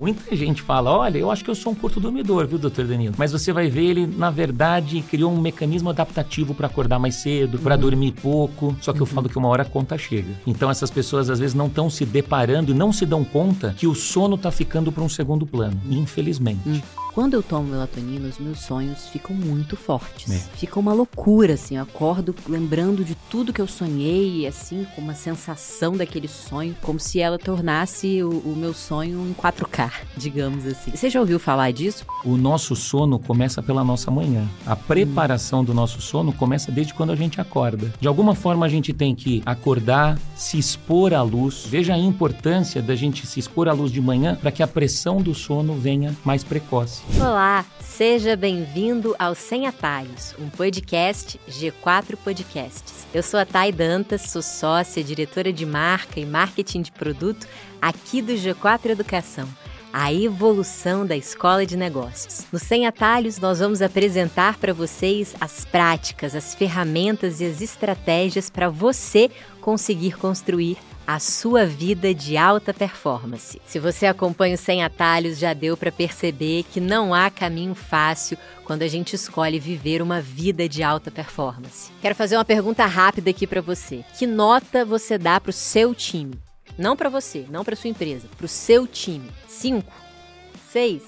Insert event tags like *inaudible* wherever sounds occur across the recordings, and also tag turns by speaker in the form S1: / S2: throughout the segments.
S1: Muita gente fala, olha, eu acho que eu sou um curto dormidor, viu, doutor Danilo? Mas você vai ver, ele, na verdade, criou um mecanismo adaptativo para acordar mais cedo, para uhum. dormir pouco. Só que uhum. eu falo que uma hora a conta chega. Então essas pessoas, às vezes, não estão se deparando e não se dão conta que o sono está ficando para um segundo plano, infelizmente. Uhum.
S2: Quando eu tomo melatonina, os meus sonhos ficam muito fortes. É. Fica uma loucura, assim. Eu acordo lembrando de tudo que eu sonhei, assim, com uma sensação daquele sonho, como se ela tornasse o, o meu sonho em 4K, digamos assim. Você já ouviu falar disso?
S1: O nosso sono começa pela nossa manhã. A preparação hum. do nosso sono começa desde quando a gente acorda. De alguma forma, a gente tem que acordar, se expor à luz. Veja a importância da gente se expor à luz de manhã para que a pressão do sono venha mais precoce.
S2: Olá, seja bem-vindo ao Sem Atalhos, um podcast G4 Podcasts. Eu sou a Thay Dantas, sou sócia, diretora de marca e marketing de produto aqui do G4 Educação a evolução da escola de negócios. No Sem Atalhos, nós vamos apresentar para vocês as práticas, as ferramentas e as estratégias para você conseguir construir a sua vida de alta performance. Se você acompanha o Sem Atalhos, já deu para perceber que não há caminho fácil quando a gente escolhe viver uma vida de alta performance. Quero fazer uma pergunta rápida aqui para você. Que nota você dá para o seu time? Não para você, não para sua empresa, para o seu time. 5, 6,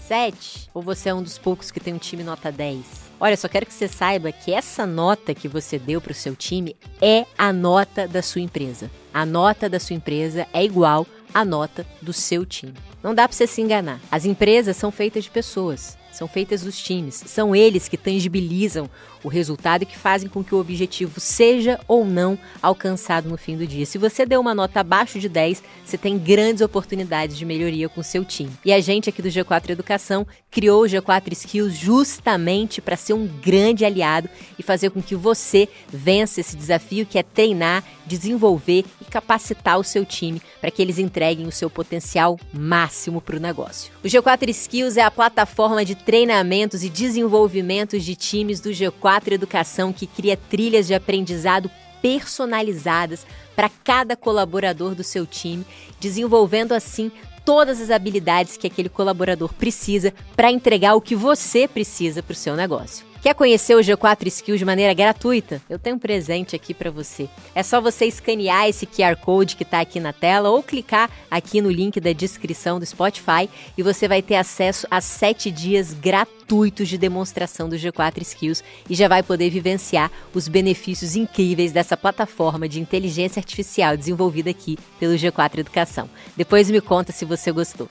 S2: 7? Ou você é um dos poucos que tem um time nota 10? Olha, só quero que você saiba que essa nota que você deu para o seu time é a nota da sua empresa. A nota da sua empresa é igual à nota do seu time. Não dá para você se enganar. As empresas são feitas de pessoas são feitas dos times. São eles que tangibilizam o resultado e que fazem com que o objetivo seja ou não alcançado no fim do dia. Se você deu uma nota abaixo de 10, você tem grandes oportunidades de melhoria com seu time. E a gente aqui do G4 Educação criou o G4 Skills justamente para ser um grande aliado e fazer com que você vença esse desafio que é treinar, desenvolver capacitar o seu time para que eles entreguem o seu potencial máximo para o negócio. O G4 Skills é a plataforma de treinamentos e desenvolvimentos de times do G4 Educação que cria trilhas de aprendizado personalizadas para cada colaborador do seu time, desenvolvendo assim todas as habilidades que aquele colaborador precisa para entregar o que você precisa para o seu negócio. Quer conhecer o G4 Skills de maneira gratuita? Eu tenho um presente aqui para você. É só você escanear esse QR Code que está aqui na tela ou clicar aqui no link da descrição do Spotify e você vai ter acesso a sete dias gratuitos de demonstração do G4 Skills e já vai poder vivenciar os benefícios incríveis dessa plataforma de inteligência artificial desenvolvida aqui pelo G4 Educação. Depois me conta se você gostou.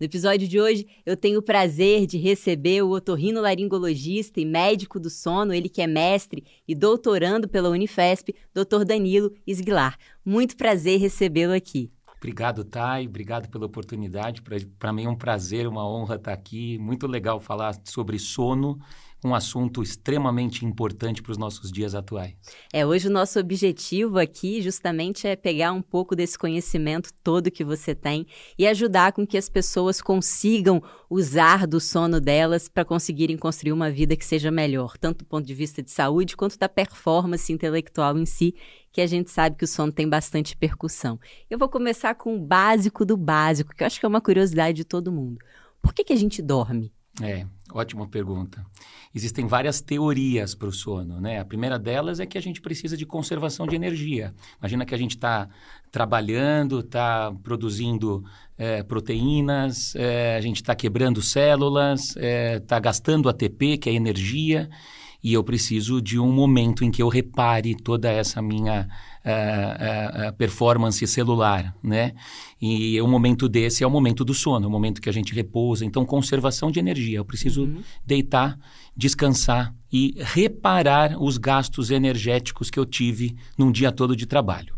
S2: No episódio de hoje, eu tenho o prazer de receber o otorrinolaringologista e médico do sono, ele que é mestre e doutorando pela Unifesp, Dr. Danilo Esguilar. Muito prazer recebê-lo aqui.
S1: Obrigado, Thay. Obrigado pela oportunidade. Para mim é um prazer, uma honra estar aqui. Muito legal falar sobre sono um assunto extremamente importante para os nossos dias atuais.
S2: É, hoje o nosso objetivo aqui justamente é pegar um pouco desse conhecimento todo que você tem e ajudar com que as pessoas consigam usar do sono delas para conseguirem construir uma vida que seja melhor, tanto do ponto de vista de saúde quanto da performance intelectual em si, que a gente sabe que o sono tem bastante percussão. Eu vou começar com o básico do básico, que eu acho que é uma curiosidade de todo mundo. Por que, que a gente dorme?
S1: É, ótima pergunta. Existem várias teorias para o sono, né? A primeira delas é que a gente precisa de conservação de energia. Imagina que a gente está trabalhando, está produzindo é, proteínas, é, a gente está quebrando células, está é, tá gastando ATP, que é energia, e eu preciso de um momento em que eu repare toda essa minha uh, uh, performance celular, né? E o momento desse é o momento do sono, o momento que a gente repousa. Então, conservação de energia. Eu preciso uhum. deitar, descansar e reparar os gastos energéticos que eu tive num dia todo de trabalho.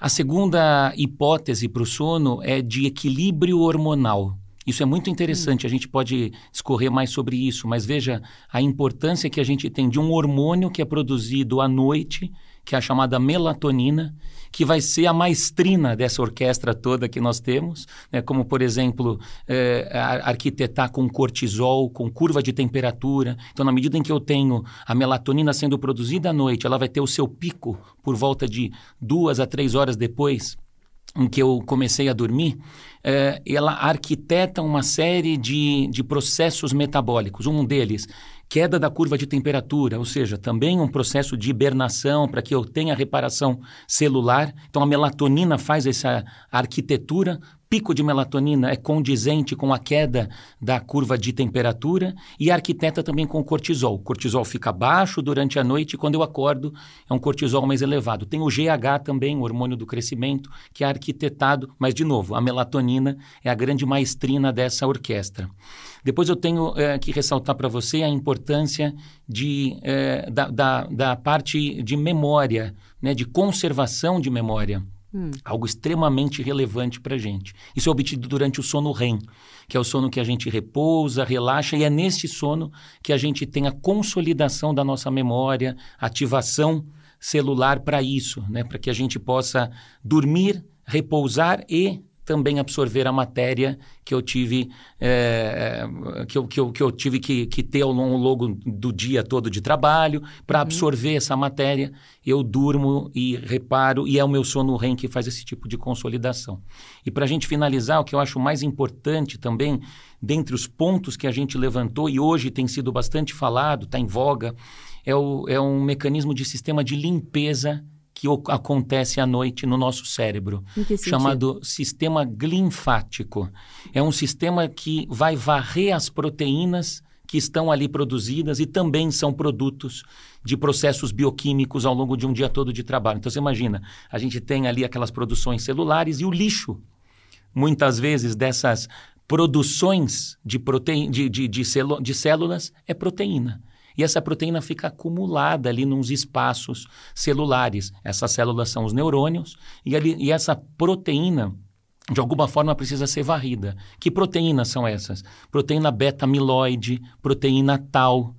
S1: A segunda hipótese para o sono é de equilíbrio hormonal. Isso é muito interessante, a gente pode discorrer mais sobre isso, mas veja a importância que a gente tem de um hormônio que é produzido à noite que é a chamada melatonina, que vai ser a maestrina dessa orquestra toda que nós temos, né? como, por exemplo, é, arquitetar com cortisol, com curva de temperatura. Então, na medida em que eu tenho a melatonina sendo produzida à noite, ela vai ter o seu pico por volta de duas a três horas depois em que eu comecei a dormir, é, ela arquiteta uma série de, de processos metabólicos. Um deles queda da curva de temperatura, ou seja, também um processo de hibernação para que eu tenha reparação celular. Então a melatonina faz essa arquitetura pico de melatonina é condizente com a queda da curva de temperatura e arquiteta também com o cortisol. O cortisol fica baixo durante a noite e quando eu acordo é um cortisol mais elevado. Tem o GH também, o hormônio do crescimento, que é arquitetado, mas de novo, a melatonina é a grande maestrina dessa orquestra. Depois eu tenho é, que ressaltar para você a importância de, é, da, da, da parte de memória, né, de conservação de memória. Hum. Algo extremamente relevante para a gente. Isso é obtido durante o sono REM, que é o sono que a gente repousa, relaxa, e é neste sono que a gente tem a consolidação da nossa memória, ativação celular para isso, né? para que a gente possa dormir, repousar e também absorver a matéria que eu tive é, que, eu, que, eu, que eu tive que, que ter ao longo do dia todo de trabalho para uhum. absorver essa matéria eu durmo e reparo e é o meu sono REM que faz esse tipo de consolidação e para a gente finalizar o que eu acho mais importante também dentre os pontos que a gente levantou e hoje tem sido bastante falado está em voga é, o, é um mecanismo de sistema de limpeza que acontece à noite no nosso cérebro, chamado sistema linfático. É um sistema que vai varrer as proteínas que estão ali produzidas e também são produtos de processos bioquímicos ao longo de um dia todo de trabalho. Então você imagina, a gente tem ali aquelas produções celulares e o lixo, muitas vezes dessas produções de, prote... de, de, de, de células é proteína. E essa proteína fica acumulada ali nos espaços celulares. Essas células são os neurônios e, ali, e essa proteína de alguma forma precisa ser varrida. Que proteínas são essas? Proteína beta-amiloide, proteína tal,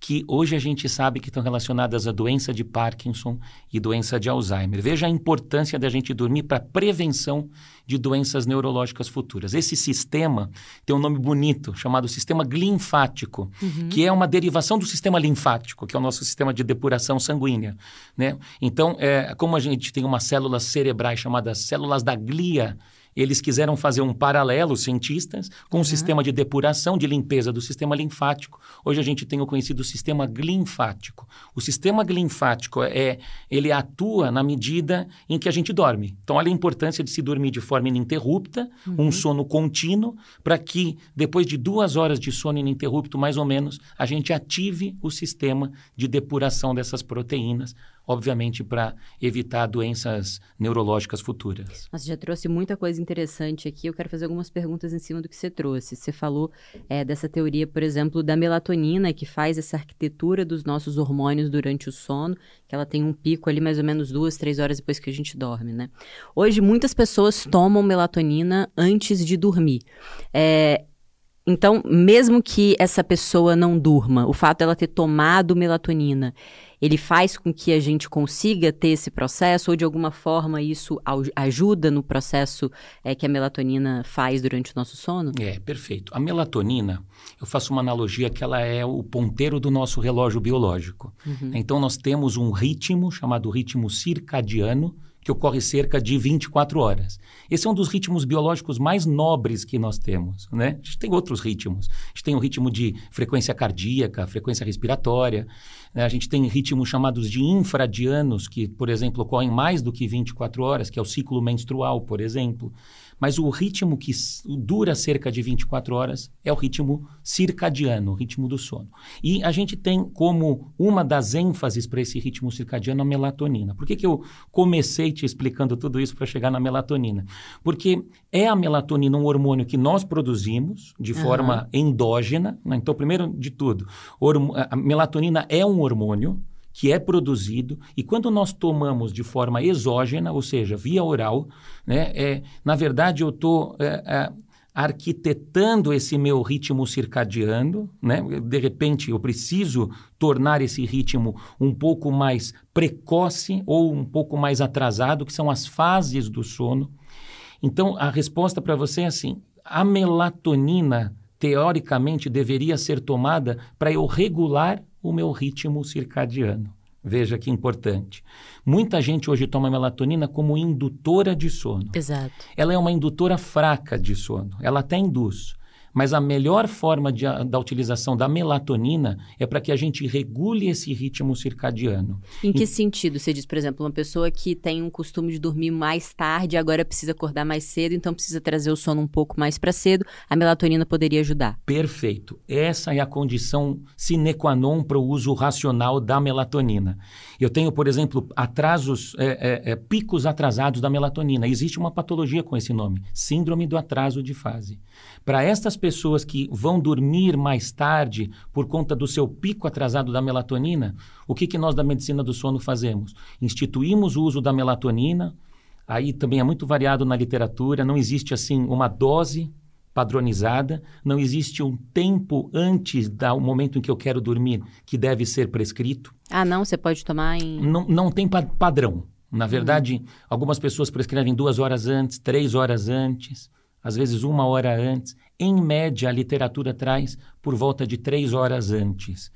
S1: que hoje a gente sabe que estão relacionadas à doença de Parkinson e doença de Alzheimer. Veja a importância da gente dormir para prevenção de doenças neurológicas futuras. Esse sistema tem um nome bonito, chamado sistema linfático, uhum. que é uma derivação do sistema linfático, que é o nosso sistema de depuração sanguínea. Né? Então, é, como a gente tem umas células cerebrais chamadas células da glia, eles quiseram fazer um paralelo, cientistas, com o sistema de depuração, de limpeza do sistema linfático. Hoje a gente tem o conhecido sistema linfático. O sistema linfático é, ele atua na medida em que a gente dorme. Então, olha a importância de se dormir de forma ininterrupta, uhum. um sono contínuo, para que depois de duas horas de sono ininterrupto, mais ou menos, a gente ative o sistema de depuração dessas proteínas obviamente para evitar doenças neurológicas futuras.
S2: Você já trouxe muita coisa interessante aqui. Eu quero fazer algumas perguntas em cima do que você trouxe. Você falou é, dessa teoria, por exemplo, da melatonina, que faz essa arquitetura dos nossos hormônios durante o sono, que ela tem um pico ali mais ou menos duas, três horas depois que a gente dorme, né? Hoje, muitas pessoas tomam melatonina antes de dormir. É, então, mesmo que essa pessoa não durma, o fato dela ter tomado melatonina, ele faz com que a gente consiga ter esse processo ou de alguma forma isso ajuda no processo é, que a melatonina faz durante o nosso sono?
S1: É, perfeito. A melatonina, eu faço uma analogia que ela é o ponteiro do nosso relógio biológico. Uhum. Então nós temos um ritmo chamado ritmo circadiano, que ocorre cerca de 24 horas. Esse é um dos ritmos biológicos mais nobres que nós temos, né? A gente tem outros ritmos. A gente tem o ritmo de frequência cardíaca, frequência respiratória. Né? A gente tem ritmos chamados de infradianos, que, por exemplo, ocorrem mais do que 24 horas, que é o ciclo menstrual, por exemplo. Mas o ritmo que dura cerca de 24 horas é o ritmo circadiano, o ritmo do sono. E a gente tem como uma das ênfases para esse ritmo circadiano a melatonina. Por que, que eu comecei te explicando tudo isso para chegar na melatonina? Porque é a melatonina um hormônio que nós produzimos de uhum. forma endógena. Né? Então, primeiro de tudo, a melatonina é um hormônio que é produzido e quando nós tomamos de forma exógena, ou seja, via oral, né, é, na verdade eu estou é, é, arquitetando esse meu ritmo circadiano, né? De repente eu preciso tornar esse ritmo um pouco mais precoce ou um pouco mais atrasado, que são as fases do sono. Então a resposta para você é assim: a melatonina teoricamente deveria ser tomada para eu regular o meu ritmo circadiano. Veja que importante. Muita gente hoje toma melatonina como indutora de sono.
S2: Exato.
S1: Ela é uma indutora fraca de sono. Ela até induz. Mas a melhor forma de, da utilização da melatonina é para que a gente regule esse ritmo circadiano.
S2: Em que e... sentido? Você diz, por exemplo, uma pessoa que tem um costume de dormir mais tarde, agora precisa acordar mais cedo, então precisa trazer o sono um pouco mais para cedo, a melatonina poderia ajudar.
S1: Perfeito. Essa é a condição sine qua non para o uso racional da melatonina. Eu tenho, por exemplo, atrasos, é, é, é, picos atrasados da melatonina. Existe uma patologia com esse nome, síndrome do atraso de fase. Para estas pessoas que vão dormir mais tarde por conta do seu pico atrasado da melatonina, o que, que nós da medicina do sono fazemos? Instituímos o uso da melatonina, aí também é muito variado na literatura, não existe assim uma dose padronizada, não existe um tempo antes do momento em que eu quero dormir que deve ser prescrito.
S2: Ah, não? Você pode tomar em.
S1: Não, não tem pa padrão. Na verdade, uhum. algumas pessoas prescrevem duas horas antes, três horas antes às vezes uma hora antes. Em média, a literatura traz por volta de três horas antes.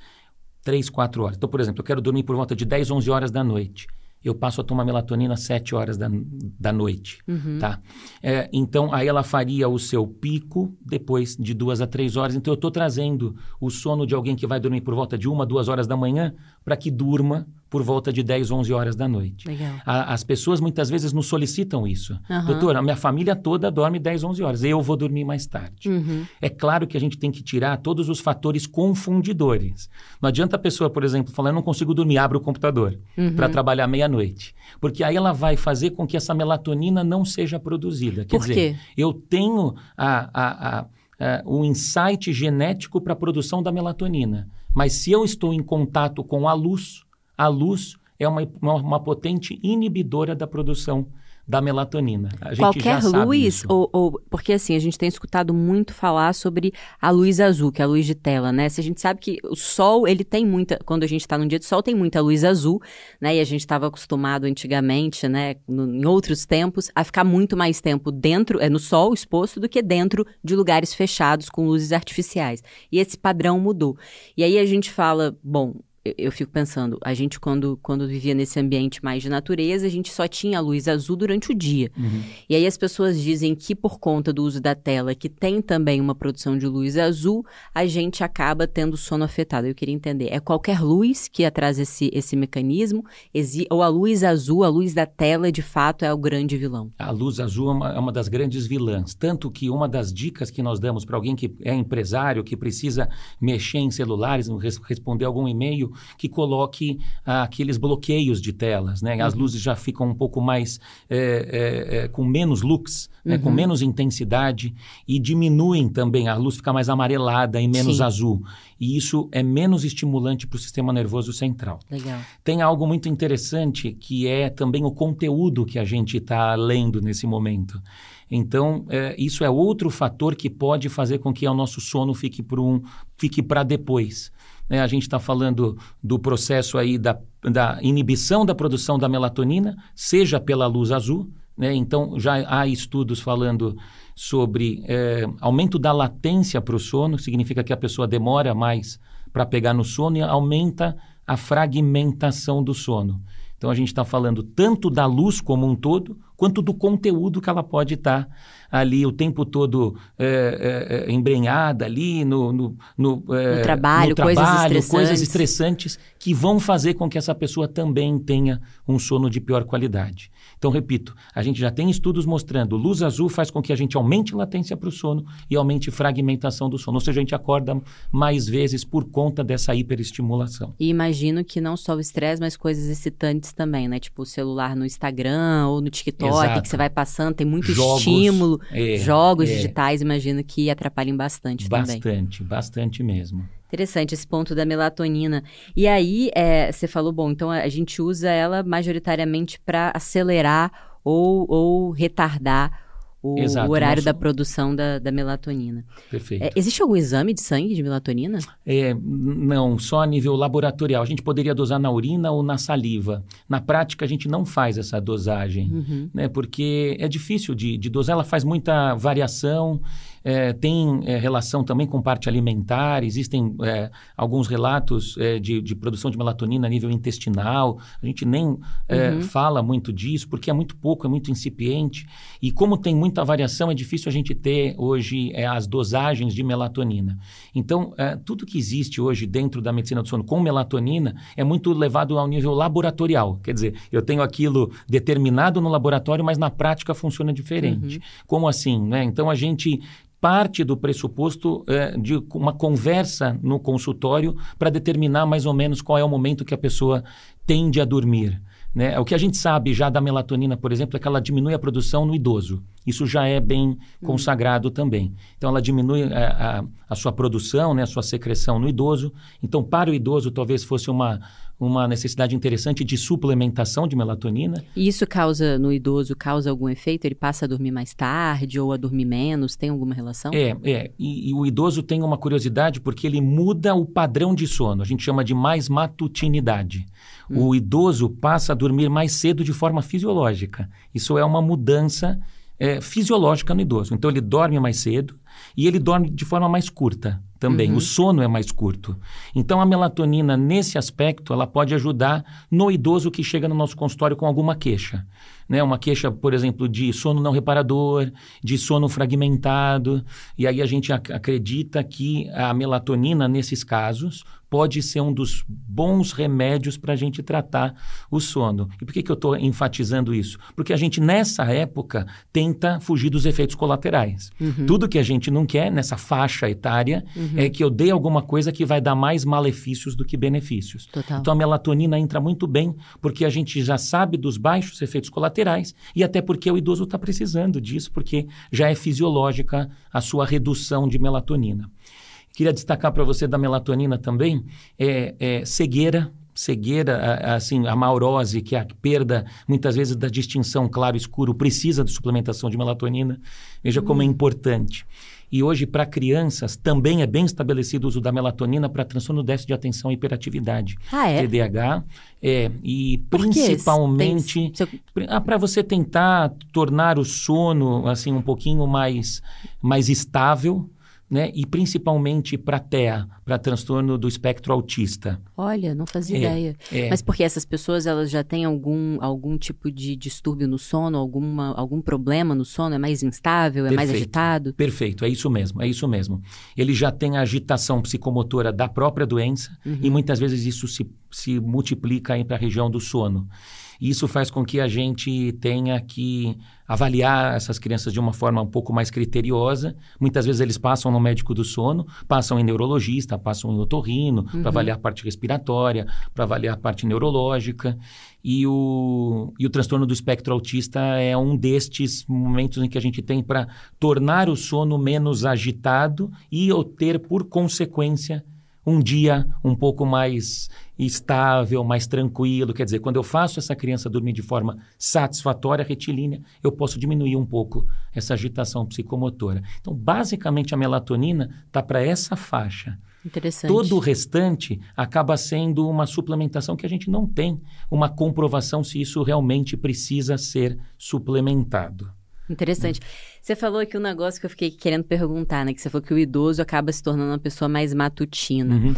S1: Três, quatro horas. Então, por exemplo, eu quero dormir por volta de 10, 11 horas da noite. Eu passo a tomar melatonina às 7 horas da, da noite, uhum. tá? É, então, aí ela faria o seu pico depois de duas a três horas. Então, eu estou trazendo o sono de alguém que vai dormir por volta de uma, duas horas da manhã para que durma por volta de 10, 11 horas da noite. A, as pessoas muitas vezes nos solicitam isso. Uhum. Doutor, a minha família toda dorme 10, 11 horas, eu vou dormir mais tarde. Uhum. É claro que a gente tem que tirar todos os fatores confundidores. Não adianta a pessoa, por exemplo, falar, eu não consigo dormir, abre o computador uhum. para trabalhar meia-noite. Porque aí ela vai fazer com que essa melatonina não seja produzida. Quer
S2: por
S1: dizer,
S2: quê?
S1: eu tenho a, a, a, o insight genético para a produção da melatonina. Mas se eu estou em contato com a luz, a luz é uma, uma, uma potente inibidora da produção da melatonina.
S2: Qualquer luz, ou, ou, porque assim, a gente tem escutado muito falar sobre a luz azul, que é a luz de tela, né? Se a gente sabe que o sol, ele tem muita, quando a gente está num dia de sol, tem muita luz azul, né? E a gente estava acostumado antigamente, né, no, em outros tempos, a ficar muito mais tempo dentro, é, no sol exposto, do que dentro de lugares fechados com luzes artificiais. E esse padrão mudou. E aí a gente fala, bom, eu, fico pensando, a gente quando, quando vivia nesse ambiente mais de natureza, a gente só tinha a luz azul durante o dia. Uhum. E aí as pessoas dizem que por conta do uso da tela, que tem também uma produção de luz azul, a gente acaba tendo sono afetado. Eu queria entender, é qualquer luz que atrasa esse, esse mecanismo? Ou a luz azul, a luz da tela, de fato, é o grande vilão?
S1: A luz azul é uma, é uma das grandes vilãs. Tanto que uma das dicas que nós damos para alguém que é empresário, que precisa mexer em celulares, responder algum e-mail, que coloque ah, aqueles bloqueios de telas, né? As uhum. luzes já ficam um pouco mais é, é, é, com menos lux, né? com uhum. menos intensidade e diminuem também a luz fica mais amarelada e menos Sim. azul. E isso é menos estimulante para o sistema nervoso central.
S2: Legal.
S1: Tem algo muito interessante que é também o conteúdo que a gente está lendo nesse momento. Então, é, isso é outro fator que pode fazer com que o nosso sono fique para um, fique para depois. Né? A gente está falando do processo aí da, da inibição da produção da melatonina, seja pela luz azul, né? Então, já há estudos falando sobre é, aumento da latência para o sono, significa que a pessoa demora mais para pegar no sono e aumenta a fragmentação do sono. Então, a gente está falando tanto da luz como um todo, quanto do conteúdo que ela pode estar tá ali o tempo todo é, é, é embrenhada ali no, no, no,
S2: é, no trabalho, no trabalho coisas, estressantes.
S1: coisas estressantes que vão fazer com que essa pessoa também tenha um sono de pior qualidade. Então, repito, a gente já tem estudos mostrando luz azul faz com que a gente aumente latência para o sono e aumente fragmentação do sono. Ou seja, a gente acorda mais vezes por conta dessa hiperestimulação.
S2: E imagino que não só o estresse, mas coisas excitantes também, né? Tipo o celular no Instagram ou no TikTok, Exato. que você vai passando, tem muito Jogos, estímulo. É, jogos é. digitais, imagino que atrapalhem bastante,
S1: bastante
S2: também.
S1: Bastante, bastante mesmo.
S2: Interessante esse ponto da melatonina. E aí, é, você falou, bom, então a gente usa ela majoritariamente para acelerar ou, ou retardar o, Exato, horário nosso... da produção da, da melatonina.
S1: Perfeito.
S2: É, existe algum exame de sangue de melatonina?
S1: É, não, só a nível laboratorial. A gente poderia dosar na urina ou na saliva. Na prática, a gente não faz essa dosagem, uhum. né? Porque é difícil de, de dosar, ela faz muita variação é, tem é, relação também com parte alimentar, existem é, alguns relatos é, de, de, produção de melatonina a nível intestinal, a gente nem é, uhum. fala muito disso, porque é muito pouco, é muito incipiente, e como tem muita variação, é difícil a gente ter hoje é, as dosagens de melatonina. Então, tudo que existe hoje dentro da medicina do sono com melatonina é muito levado ao nível laboratorial, quer dizer, eu tenho aquilo determinado no laboratório, mas na prática funciona diferente. Uhum. Como assim? Né? Então, a gente parte do pressuposto é, de uma conversa no consultório para determinar mais ou menos qual é o momento que a pessoa tende a dormir. Né? O que a gente sabe já da melatonina, por exemplo, é que ela diminui a produção no idoso. Isso já é bem uhum. consagrado também. Então, ela diminui a, é, a, a, sua produção, né, a sua secreção no idoso. Então, para o idoso, talvez fosse uma, uma necessidade interessante de suplementação de melatonina.
S2: E isso causa, no idoso, causa algum efeito? Ele passa a dormir mais tarde ou a dormir menos? Tem alguma relação?
S1: É, é. E, e o idoso tem uma curiosidade porque ele muda o padrão de sono. A gente chama de mais matutinidade. Hum. O idoso passa a dormir mais cedo de forma fisiológica. Isso é uma mudança é, fisiológica no idoso. Então, ele dorme mais cedo e ele dorme de forma mais curta também. Uhum. O sono é mais curto. Então, a melatonina, nesse aspecto, ela pode ajudar no idoso que chega no nosso consultório com alguma queixa. Né? Uma queixa, por exemplo, de sono não reparador, de sono fragmentado. E aí a gente ac acredita que a melatonina, nesses casos, pode ser um dos bons remédios para a gente tratar o sono. E por que, que eu estou enfatizando isso? Porque a gente, nessa época, tenta fugir dos efeitos colaterais. Uhum. Tudo que a gente não quer nessa faixa etária uhum. é que eu dê alguma coisa que vai dar mais malefícios do que benefícios. Total. Então a melatonina entra muito bem, porque a gente já sabe dos baixos efeitos colaterais e até porque o idoso está precisando disso, porque já é fisiológica a sua redução de melatonina. Queria destacar para você da melatonina também, é, é cegueira, cegueira, assim, a maurose, que é a perda, muitas vezes, da distinção claro-escuro, precisa de suplementação de melatonina. Veja como é hum. importante. E hoje, para crianças, também é bem estabelecido o uso da melatonina para transtorno déficit de atenção e hiperatividade.
S2: Ah, é?
S1: TDAH. É, e principalmente ah, para você tentar tornar o sono assim um pouquinho mais, mais estável, né? E principalmente para TEA, para transtorno do espectro autista.
S2: Olha, não fazia é, ideia. É. Mas porque essas pessoas elas já têm algum, algum tipo de distúrbio no sono, alguma, algum problema no sono? É mais instável, é Perfeito. mais agitado?
S1: Perfeito, é isso mesmo, é isso mesmo. Ele já tem a agitação psicomotora da própria doença uhum. e muitas vezes isso se, se multiplica para a região do sono. Isso faz com que a gente tenha que avaliar essas crianças de uma forma um pouco mais criteriosa. Muitas vezes eles passam no médico do sono, passam em neurologista, passam em otorrino, uhum. para avaliar a parte respiratória, para avaliar a parte neurológica. E o, e o transtorno do espectro autista é um destes momentos em que a gente tem para tornar o sono menos agitado e ter, por consequência, um dia um pouco mais estável, mais tranquilo. Quer dizer, quando eu faço essa criança dormir de forma satisfatória, retilínea, eu posso diminuir um pouco essa agitação psicomotora. Então, basicamente, a melatonina está para essa faixa.
S2: Interessante.
S1: Todo o restante acaba sendo uma suplementação que a gente não tem uma comprovação se isso realmente precisa ser suplementado.
S2: Interessante. Você falou aqui um negócio que eu fiquei querendo perguntar, né? Que você falou que o idoso acaba se tornando uma pessoa mais matutina. Uhum.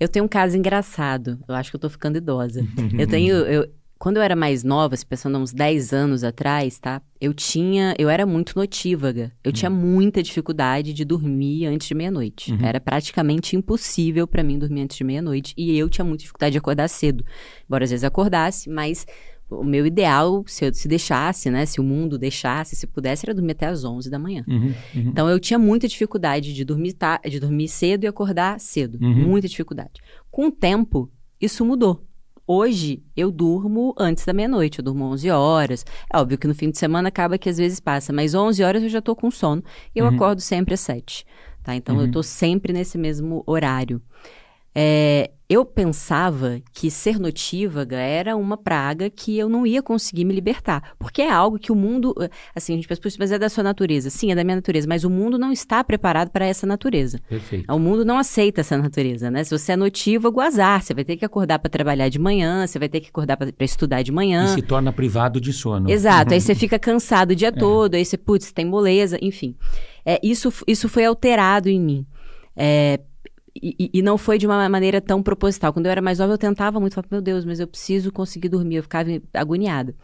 S2: Eu tenho um caso engraçado. Eu acho que eu tô ficando idosa. eu tenho. *laughs* Eu, quando eu era mais nova, se pensando uns 10 anos atrás, tá? Eu tinha. Eu era muito notívaga. Eu uhum. tinha muita dificuldade de dormir antes de meia-noite. Uhum. Era praticamente impossível para mim dormir antes de meia-noite. E eu tinha muita dificuldade de acordar cedo. Embora às vezes acordasse, mas o meu ideal, se eu se deixasse, né? Se o mundo deixasse, se pudesse, era dormir até as 11 da manhã. Uhum, uhum. Então eu tinha muita dificuldade de dormir, ta, de dormir cedo e acordar cedo. Uhum. Muita dificuldade. Com o tempo, isso mudou. Hoje eu durmo antes da meia-noite, eu durmo 11 horas. É óbvio que no fim de semana acaba que às vezes passa, mas 11 horas eu já tô com sono e eu uhum. acordo sempre às 7. Tá? Então eu uhum. tô sempre nesse mesmo horário. É, eu pensava que ser notívaga era uma praga que eu não ia conseguir me libertar. Porque é algo que o mundo. Eh, assim, a gente pensa, mas é da sua natureza. Sim, é da minha natureza, mas o mundo não está preparado para essa natureza.
S1: Perfeito.
S2: O mundo não aceita essa natureza, né? Se você é notívago, azar. Você vai ter que acordar para trabalhar de manhã, você vai ter que acordar para estudar de manhã.
S1: E se torna privado de sono.
S2: Exato. Aí você *laughs* fica cansado o dia é. todo, aí você, putz, tem moleza, enfim. É, isso, isso foi alterado em mim. É, e, não foi de uma maneira tão proposital. Quando eu era mais nova, eu tentava muito, falar, meu Deus, mas eu preciso conseguir dormir. Eu ficava agoniada.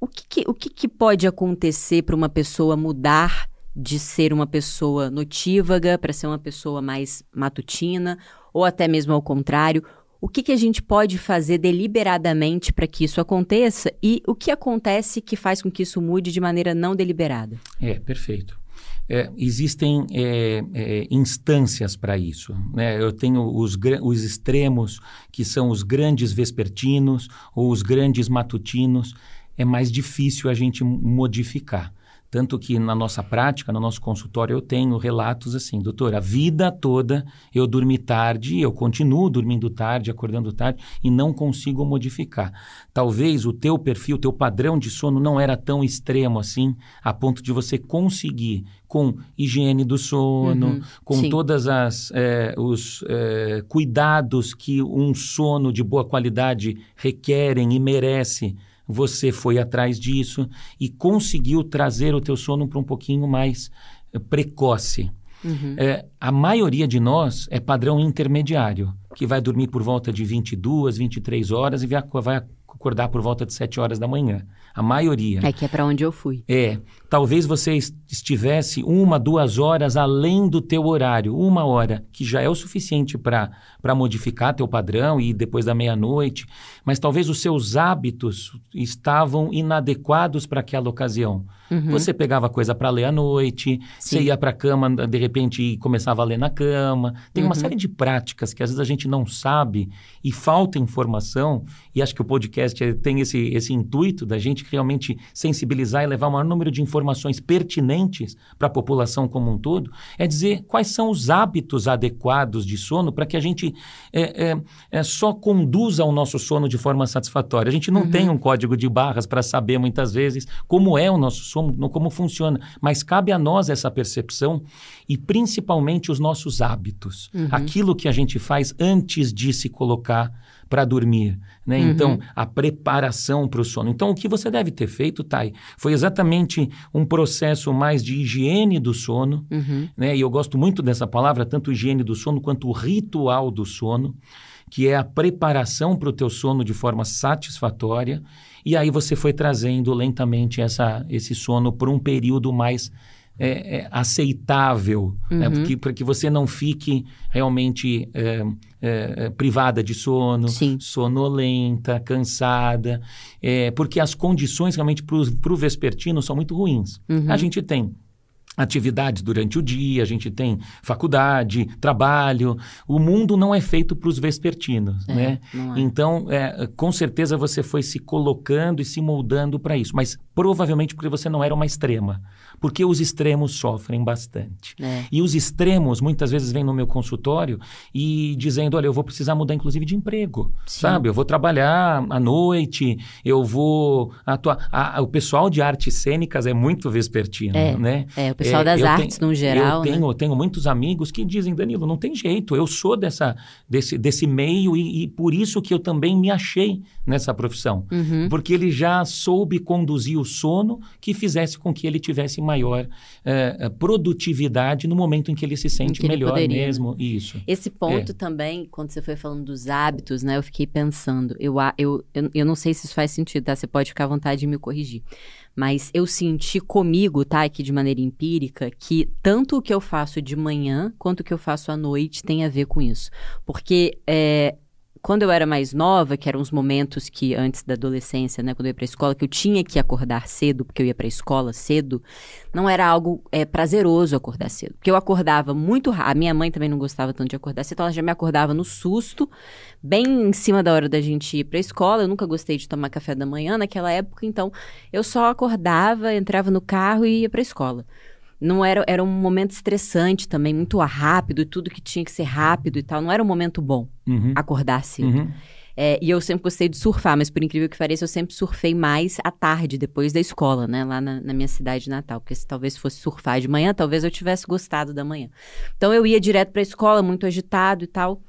S2: O que, que o que, que pode acontecer para uma pessoa mudar de ser uma pessoa notívaga para ser uma pessoa mais matutina, ou até mesmo ao contrário? O que, que a gente pode fazer deliberadamente para que isso aconteça e o que acontece que faz com que isso mude de maneira não deliberada?
S1: É, perfeito é, existem é, é, instâncias para isso. Né? Eu tenho os, os extremos, que são os grandes vespertinos ou os grandes matutinos. É mais difícil a gente modificar. Tanto que na nossa prática, no nosso consultório, eu tenho relatos assim, doutor, a vida toda eu dormi tarde, eu continuo dormindo tarde, acordando tarde e não consigo modificar. Talvez o teu perfil, o teu padrão de sono não era tão extremo assim, a ponto de você conseguir com higiene do sono, uhum, com sim. todas as é, os é, cuidados que um sono de boa qualidade requerem e merece você foi atrás disso e conseguiu trazer o teu sono para um pouquinho mais eh, precoce. Uhum. É, a maioria de nós é padrão intermediário, que vai dormir por volta de 22, 23 horas e vai, acordar por volta de 7 horas da manhã. A maioria.
S2: É que é para onde eu fui.
S1: É. Talvez você estivesse uma, duas horas além do teu horário, uma hora, que já é o suficiente para modificar teu padrão e depois da meia-noite, mas talvez os seus hábitos estavam inadequados para aquela ocasião. Uhum. Você pegava coisa para ler à noite, Sim. você ia para a cama, de repente e começava a ler na cama. Tem uhum. uma série de práticas que às vezes a gente não sabe e falta informação, e acho que o podcast tem esse, esse intuito da gente realmente sensibilizar e levar o maior número de informações pertinentes para a população como um todo, é dizer quais são os hábitos adequados de sono para que a gente é, é, é, só conduza o nosso sono de forma satisfatória. A gente não uhum. tem um código de barras para saber muitas vezes como é o nosso sono, como funciona, mas cabe a nós essa percepção e principalmente os nossos hábitos, uhum. aquilo que a gente faz antes de se colocar para dormir, né? Uhum. Então, a preparação para o sono. Então, o que você deve ter feito, Thay, foi exatamente um processo mais de higiene do sono, uhum. né? E eu gosto muito dessa palavra, tanto higiene do sono quanto o ritual do sono, que é a preparação para o teu sono de forma satisfatória. E aí você foi trazendo lentamente essa, esse sono por um período mais é, é, aceitável, né? uhum. né? para que você não fique realmente é, é, é privada de sono, Sim. sonolenta, cansada, é, porque as condições realmente para o vespertino são muito ruins. Uhum. A gente tem atividades durante o dia, a gente tem faculdade, trabalho. O mundo não é feito para os vespertinos, é, né? É. Então, é, com certeza você foi se colocando e se moldando para isso, mas provavelmente porque você não era uma extrema, porque os extremos sofrem bastante. É. E os extremos muitas vezes vêm no meu consultório e dizendo, olha, eu vou precisar mudar inclusive de emprego, Sim. sabe? Eu vou trabalhar à noite, eu vou atuar. A, a, o pessoal de artes cênicas é muito vespertino,
S2: é,
S1: né?
S2: É, o pessoal é, das artes tenho, no geral.
S1: Eu
S2: né?
S1: tenho, tenho muitos amigos que dizem, Danilo, não tem jeito, eu sou dessa, desse, desse meio e, e por isso que eu também me achei nessa profissão. Uhum. Porque ele já soube conduzir o sono que fizesse com que ele tivesse maior uh, produtividade no momento em que ele se sente ele melhor poderia, né? mesmo. Né? Isso.
S2: Esse ponto é. também, quando você foi falando dos hábitos, né? Eu fiquei pensando, eu, eu, eu, eu não sei se isso faz sentido, tá? Você pode ficar à vontade de me corrigir. Mas eu senti comigo, tá, aqui de maneira empírica, que tanto o que eu faço de manhã quanto o que eu faço à noite tem a ver com isso. Porque é, quando eu era mais nova, que eram os momentos que antes da adolescência, né, quando eu ia para a escola, que eu tinha que acordar cedo, porque eu ia para a escola cedo, não era algo é, prazeroso acordar cedo. Porque eu acordava muito rápido. A minha mãe também não gostava tanto de acordar cedo, então ela já me acordava no susto, bem em cima da hora da gente ir para a escola. Eu nunca gostei de tomar café da manhã naquela época, então eu só acordava, entrava no carro e ia para a escola. Não era, era um momento estressante também, muito rápido, e tudo que tinha que ser rápido e tal. Não era um momento bom
S1: Uhum.
S2: acordar cedo.
S1: Uhum.
S2: É, e eu sempre gostei de surfar, mas por incrível que pareça, eu sempre surfei mais à tarde, depois da escola, né? Lá na, na minha cidade natal. Porque se talvez fosse surfar de manhã, talvez eu tivesse gostado da manhã. Então eu ia direto pra escola, muito agitado e tal.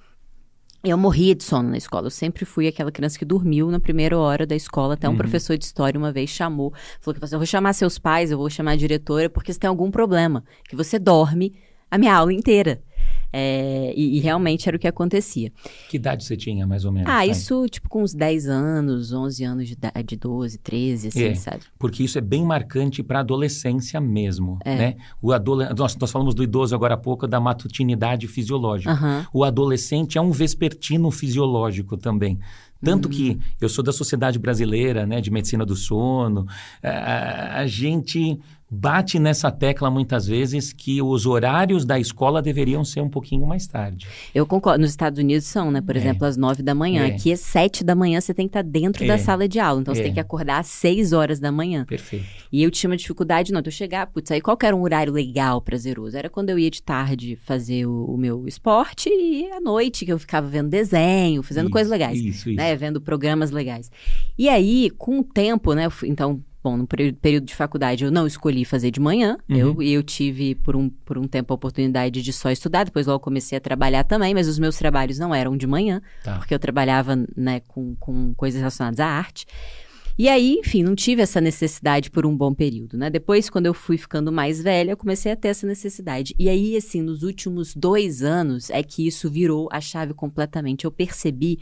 S2: Eu morria de sono na escola. Eu sempre fui aquela criança que dormiu na primeira hora da escola. Até um
S1: Uhum.
S2: professor de história uma vez chamou, falou que eu vou chamar seus pais, eu vou chamar a diretora, porque você tem algum problema, que você dorme a minha aula inteira. É, e, e realmente era o que acontecia.
S1: Que idade você tinha, mais ou menos?
S2: Ah, isso, tipo, com uns 10 anos, 11 anos de idade, 12, 13, assim,
S1: É.
S2: sabe?
S1: Porque isso é bem marcante para a adolescência mesmo,
S2: É.
S1: né? O adole... nós, nós falamos do idoso agora há pouco, da matutinidade fisiológica.
S2: Aham.
S1: O adolescente é um vespertino fisiológico também. Tanto que eu sou da Sociedade Brasileira né, de Medicina do Sono. A, a gente bate nessa tecla muitas vezes que os horários da escola deveriam ser um pouquinho mais tarde.
S2: Eu concordo. Nos Estados Unidos são, né? Por
S1: É.
S2: exemplo, às 9 da manhã.
S1: É.
S2: Aqui é 7 da manhã, você tem que estar dentro
S1: É.
S2: da sala de aula. Então, você
S1: É.
S2: tem que acordar às 6 horas da manhã.
S1: Perfeito.
S2: E eu tinha uma dificuldade, não, de eu chegar, putz, aí qual era um horário legal, prazeroso? Era quando eu ia de tarde fazer o, o meu esporte e à noite que eu ficava vendo desenho, fazendo
S1: Isso,
S2: coisas legais.
S1: Isso, isso.
S2: né, vendo programas legais. E aí, com o tempo, né, fui- então, bom, no período, de faculdade eu não escolhi fazer de manhã,
S1: Uhum.
S2: eu, e eu tive por um, por um tempo a oportunidade de só estudar, depois logo comecei a trabalhar também, mas os meus trabalhos não eram de manhã,
S1: Tá.
S2: porque eu trabalhava, né, com, com coisas relacionadas à arte. E aí, enfim, não tive essa necessidade por um bom período, né? Depois, quando eu fui ficando mais velha, eu comecei a ter essa necessidade. E aí, assim, nos últimos dois anos é que isso virou a chave completamente. Eu percebi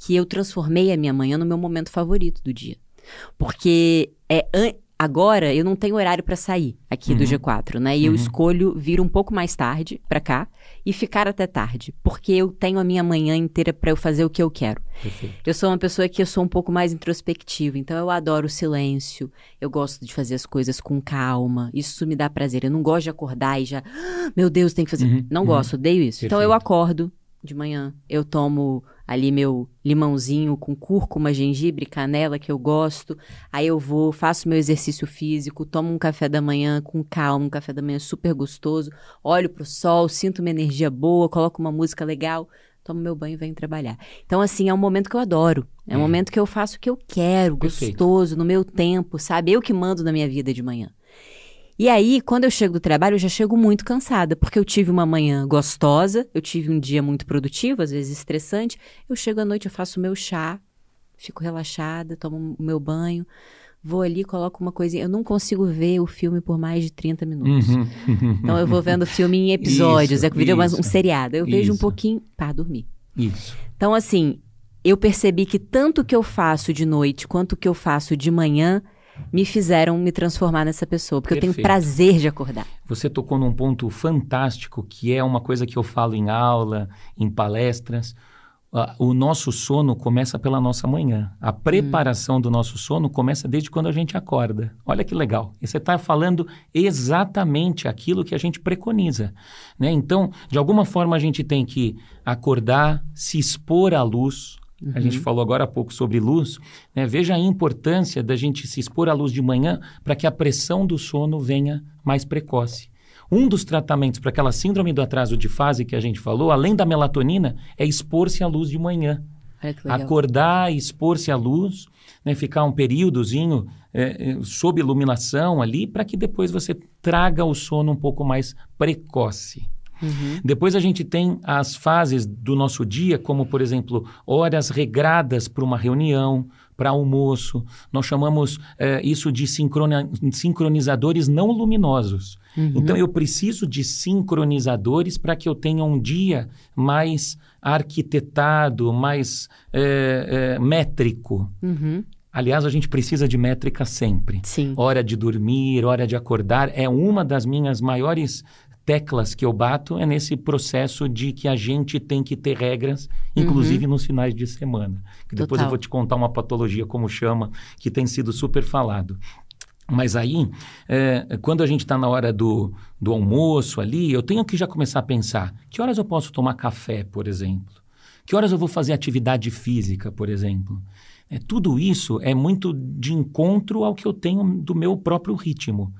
S2: que eu transformei a minha manhã no meu momento favorito do dia. Porque é agora eu não tenho horário para sair aqui do
S1: Uhum.
S2: G4, né? E eu
S1: Uhum.
S2: vir um pouco mais tarde para cá e ficar até tarde, porque eu tenho a minha manhã inteira para eu fazer o que eu quero.
S1: Perfeito.
S2: Eu sou uma pessoa que eu sou um pouco mais introspectiva, então eu adoro o silêncio, eu gosto de fazer as coisas com calma, isso me dá prazer. Eu não gosto de acordar e já, "Ah, meu Deus, tem que fazer.
S1: Uhum,
S2: não
S1: uhum.
S2: gosto, odeio isso. Então eu
S1: Perfeito.
S2: acordo de manhã, eu tomo ali meu limãozinho com cúrcuma, gengibre, canela que eu gosto. Aí eu vou, faço meu exercício físico, tomo um café da manhã com calma, um café da manhã super gostoso, olho pro sol, sinto uma energia boa, coloco uma música legal, tomo meu banho e venho trabalhar. Então, assim, é um momento que eu adoro. É um
S1: É.
S2: momento que eu faço o que eu quero,
S1: Perfeito.
S2: gostoso, no meu tempo, sabe? Eu que mando na minha vida de manhã. E aí, quando eu chego do trabalho, eu já chego muito cansada, porque eu tive uma manhã gostosa, eu tive um dia muito produtivo, às vezes estressante. Eu chego à noite, eu faço o meu chá, fico relaxada, tomo o meu banho, vou ali, coloco uma coisinha. Eu não consigo ver o filme por mais de 30 minutos.
S1: Uhum.
S2: Então eu vou vendo o filme em *laughs* episódios,
S1: Isso,
S2: é que vira uma- um
S1: isso.
S2: seriado. Eu vejo um
S1: Isso.
S2: pouquinho para dormir.
S1: Isso.
S2: Então, assim, eu percebi que tanto o que eu faço de noite quanto o que eu faço de manhã me fizeram me transformar nessa pessoa, porque eu tenho
S1: Perfeito.
S2: prazer de acordar.
S1: Você tocou num ponto fantástico, que é uma coisa que eu falo em aula, em palestras. O nosso sono começa pela nossa manhã. A preparação do nosso sono começa desde quando a gente acorda. Olha que legal. E você está falando exatamente aquilo que a gente preconiza. Né? Então, de alguma forma, a gente tem que acordar, se expor à luz. A gente falou agora há pouco sobre luz. né? Veja a importância da gente se expor à luz de manhã para que a pressão do sono venha mais precoce. Um dos tratamentos para aquela síndrome do atraso de fase que a gente falou, além da melatonina, é expor-se à luz de manhã.
S2: Legal.
S1: Acordar, expor-se à luz, né, ficar um períodozinho é, é, sob iluminação ali, para que depois você traga o sono um pouco mais precoce.
S2: Uhum.
S1: Depois a gente tem as fases do nosso dia, como, por exemplo, horas regradas para uma reunião, para almoço. Nós chamamos eh, isso de sincronizadores não luminosos.
S2: Uhum.
S1: Então, eu preciso de sincronizadores para que eu tenha um dia mais arquitetado, mais eh, eh, métrico.
S2: Uhum.
S1: Aliás, a gente precisa de métrica sempre.
S2: Sim.
S1: Hora de dormir, hora de acordar, é uma das minhas maiores teclas que eu bato é nesse processo de que a gente tem que ter regras, inclusive nos finais de semana. Que depois
S2: Total.
S1: eu vou te contar uma patologia, como chama, que tem sido super falado. Mas aí, é, quando a gente está na hora do, do almoço ali, eu tenho que já começar a pensar: que horas eu posso tomar café, por exemplo? Que horas eu vou fazer atividade física, por exemplo? É, tudo isso é muito de encontro ao que eu tenho do meu próprio ritmo.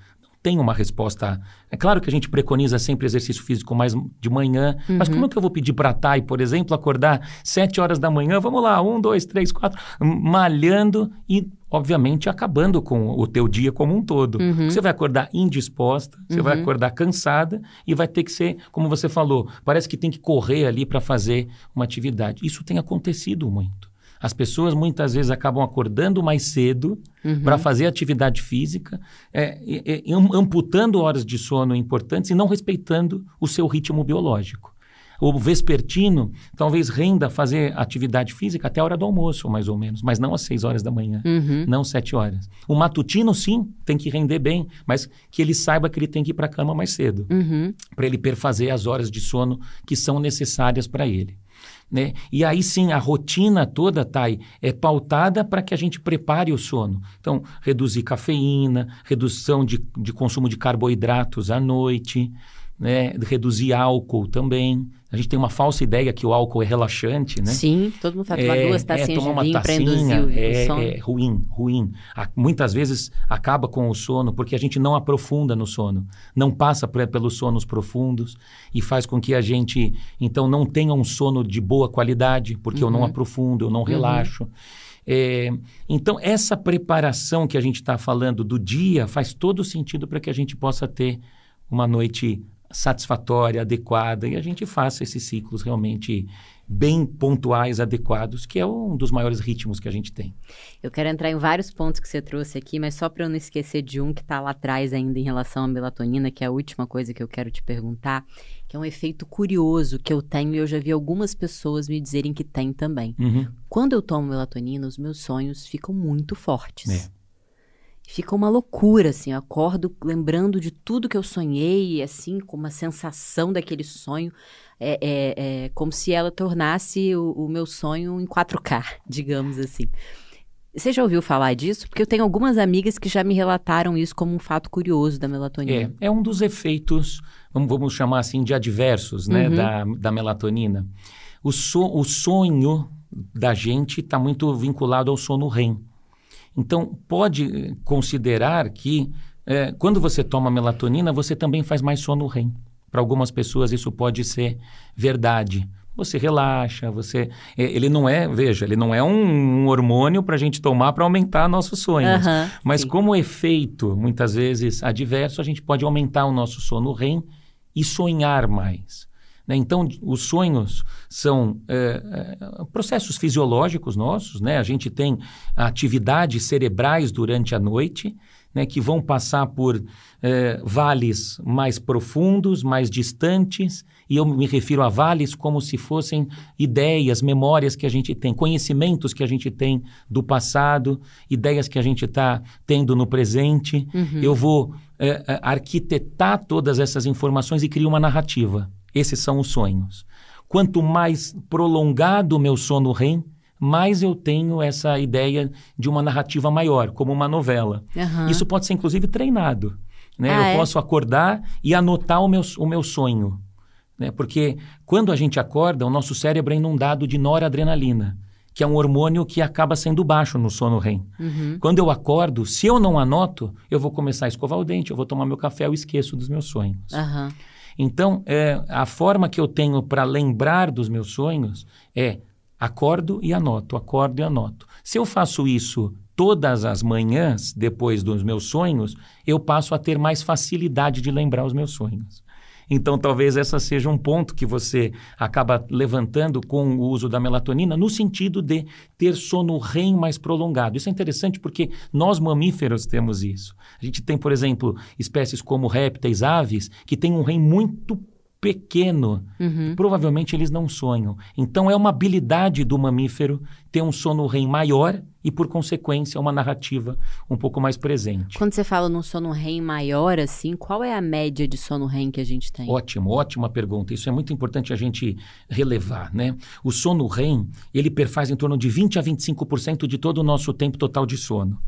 S1: Tem uma resposta. É claro que a gente preconiza sempre exercício físico mais de manhã, uhum. mas como é que eu vou pedir para a Thay, por exemplo, acordar sete horas da manhã? Vamos lá, um, dois, três, quatro, malhando e, obviamente, acabando com o teu dia como um todo. Uhum. Você vai acordar indisposta, você uhum. vai acordar cansada e vai ter que ser, como você falou, parece que tem que correr ali para fazer uma atividade. Isso tem acontecido muito. As pessoas muitas vezes acabam acordando mais cedo uhum. para fazer atividade física, é, é, amputando horas de sono importantes e não respeitando o seu ritmo biológico. O vespertino talvez renda fazer atividade física até a hora do almoço, mais ou menos, mas não às 6 horas da manhã, uhum. não às 7 horas. O matutino, sim, tem que render bem, mas que ele saiba que ele tem que ir para a cama mais cedo, uhum. para ele perfazer as horas de sono que são necessárias para ele. Né? E aí sim, a rotina toda, Thay, é pautada para que a gente prepare o sono. Então, reduzir cafeína, redução de, de consumo de carboidratos à noite, né? reduzir álcool também. A gente tem uma falsa ideia que o álcool é relaxante, né?
S2: Sim, todo mundo fala tomar é, duas tacinhas é, tomar de vinho induzir o,
S1: é,
S2: o sono.
S1: É ruim, ruim. muitas vezes acaba com o sono porque a gente não aprofunda no sono, não passa pelos sonos profundos e faz com que a gente, então, não tenha um sono de boa qualidade, porque uhum. eu não uhum. aprofundo, eu não uhum. relaxo. É, então, essa preparação que a gente está falando do dia faz todo sentido para que a gente possa ter uma noite satisfatória, adequada, e a gente faça esses ciclos realmente bem pontuais, adequados, que é um dos maiores ritmos que a gente tem.
S2: Eu quero entrar em vários pontos que você trouxe aqui, mas só para eu não esquecer de um que está lá atrás ainda em relação à melatonina, que é a última coisa que eu quero te perguntar, que é um efeito curioso que eu tenho e eu já vi algumas pessoas me dizerem que tem também. Uhum. Quando eu tomo melatonina, os meus sonhos ficam muito fortes. É fica uma loucura, assim. Eu acordo lembrando de tudo que eu sonhei, assim, com uma sensação daquele sonho. É, é, é como se ela tornasse o, o, meu sonho em 4K, digamos assim. Você já ouviu falar disso? Porque eu tenho algumas amigas que já me relataram isso como um fato curioso da melatonina.
S1: É, é um dos efeitos, vamos, vamos chamar assim, de adversos, né, uhum. da, da melatonina. O, so, o sonho da gente está muito vinculado ao sono REM. Então, pode considerar que é, quando você toma melatonina, você também faz mais sono REM. Para algumas pessoas, isso pode ser verdade. Você relaxa, você. É, ele não é, veja, ele não é um, um hormônio para a gente tomar para aumentar nossos sonhos. Uhum, mas, sim. como efeito, muitas vezes, adverso, a gente pode aumentar o nosso sono REM e sonhar mais. Né? Então, os sonhos são é, é, processos fisiológicos nossos, né? A gente tem atividades cerebrais durante a noite, né? Que vão passar por é, vales mais profundos, mais distantes, e eu me refiro a vales como se fossem ideias, memórias que a gente tem, conhecimentos que a gente tem do passado, ideias que a gente está tendo no presente. Uhum. Eu vou é, arquitetar todas essas informações e criar uma narrativa. Esses são os sonhos. Quanto mais prolongado o meu sono REM, mais eu tenho essa ideia de uma narrativa maior, como uma novela. Uhum. Isso pode ser, inclusive, treinado. Né? Ah, eu é? posso acordar e anotar o meu, o meu sonho. Né? Porque quando a gente acorda, o nosso cérebro é inundado de noradrenalina, que é um hormônio que acaba sendo baixo no sono REM. Uhum. Quando eu acordo, se eu não anoto, eu vou começar a escovar o dente, eu vou tomar meu café, eu esqueço dos meus sonhos. Uhum. Então, é, a forma que eu tenho para lembrar dos meus sonhos é acordo e anoto, acordo e anoto. Se eu faço isso todas as manhãs depois dos meus sonhos, eu passo a ter mais facilidade de lembrar os meus sonhos. Então, talvez essa seja um ponto que você acaba levantando com o uso da melatonina, no sentido de ter sono REM mais prolongado. Isso é interessante porque nós mamíferos temos isso. A gente tem, por exemplo, espécies como répteis, aves, que têm um REM muito pequeno, uhum. provavelmente eles não sonham. Então é uma habilidade do mamífero ter um sono REM maior e, por consequência, uma narrativa um pouco mais presente.
S2: Quando você fala num sono REM maior, assim, qual é a média de sono REM que a gente tem?
S1: Ótimo, ótima pergunta. Isso é muito importante a gente relevar, né? O sono REM, ele perfaz em torno de 20 a 25% de todo o nosso tempo total de sono.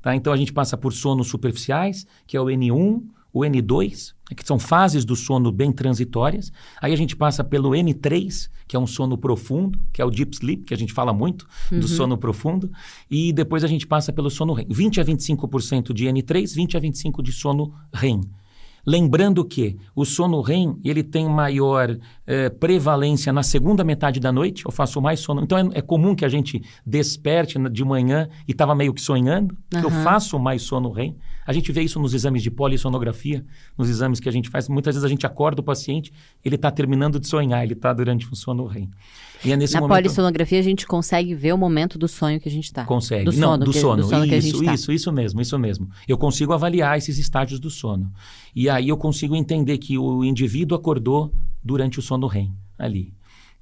S1: Tá? Então a gente passa por sonos superficiais, que é o N1, o N2, né, que são fases do sono bem transitórias. Aí a gente passa pelo N3, que é um sono profundo, que é o deep sleep, que a gente fala muito uhum. do sono profundo. E depois a gente passa pelo sono REM. 20 a 25% de N3, 20 a 25% de sono REM. Lembrando que o sono REM ele tem maior eh, prevalência na segunda metade da noite, eu faço mais sono. Então é, é comum que a gente desperte de manhã e estava meio que sonhando, uhum. eu faço mais sono REM. A gente vê isso nos exames de polissonografia, nos exames que a gente faz. Muitas vezes a gente acorda o paciente, ele está terminando de sonhar, ele está durante um sono REM.
S2: E é nesse Na momento... polissonografia a gente consegue ver o momento do sonho que a gente está.
S1: Consegue. Do sono, Não, do que, sono. Do sono isso, tá. isso, isso mesmo, isso mesmo. Eu consigo avaliar esses estágios do sono. E aí eu consigo entender que o indivíduo acordou durante o sono REM ali.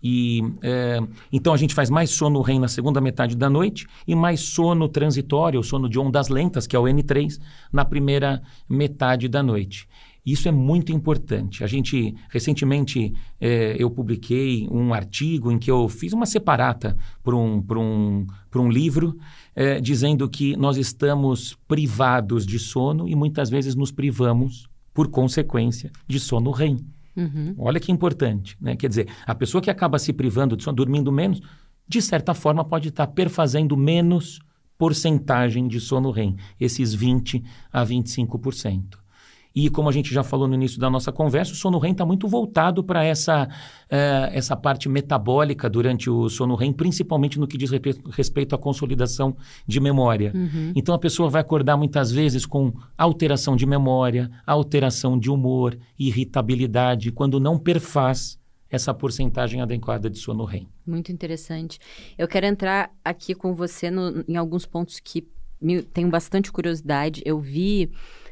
S1: E, é, então a gente faz mais sono REM na segunda metade da noite e mais sono transitório, sono de ondas lentas, que é o N3, na primeira metade da noite. Isso é muito importante. A gente, recentemente, é, eu publiquei um artigo em que eu fiz uma separata para um, um, um livro, é, dizendo que nós estamos privados de sono e muitas vezes nos privamos, por consequência, de sono REM. Uhum. Olha que importante. Né? Quer dizer, a pessoa que acaba se privando de sono, dormindo menos, de certa forma pode estar perfazendo menos porcentagem de sono REM, esses 20 a 25%. E como a gente já falou no início da nossa conversa, o sono REM está muito voltado para essa, uh, essa parte metabólica durante o sono REM, principalmente no que diz respeito à consolidação de memória. Uhum. Então a pessoa vai acordar muitas vezes com alteração de memória, alteração de humor, irritabilidade, quando não perfaz essa porcentagem adequada de sono REM.
S2: Muito interessante. Eu quero entrar aqui com você no, em alguns pontos que me, tenho bastante curiosidade. Eu vi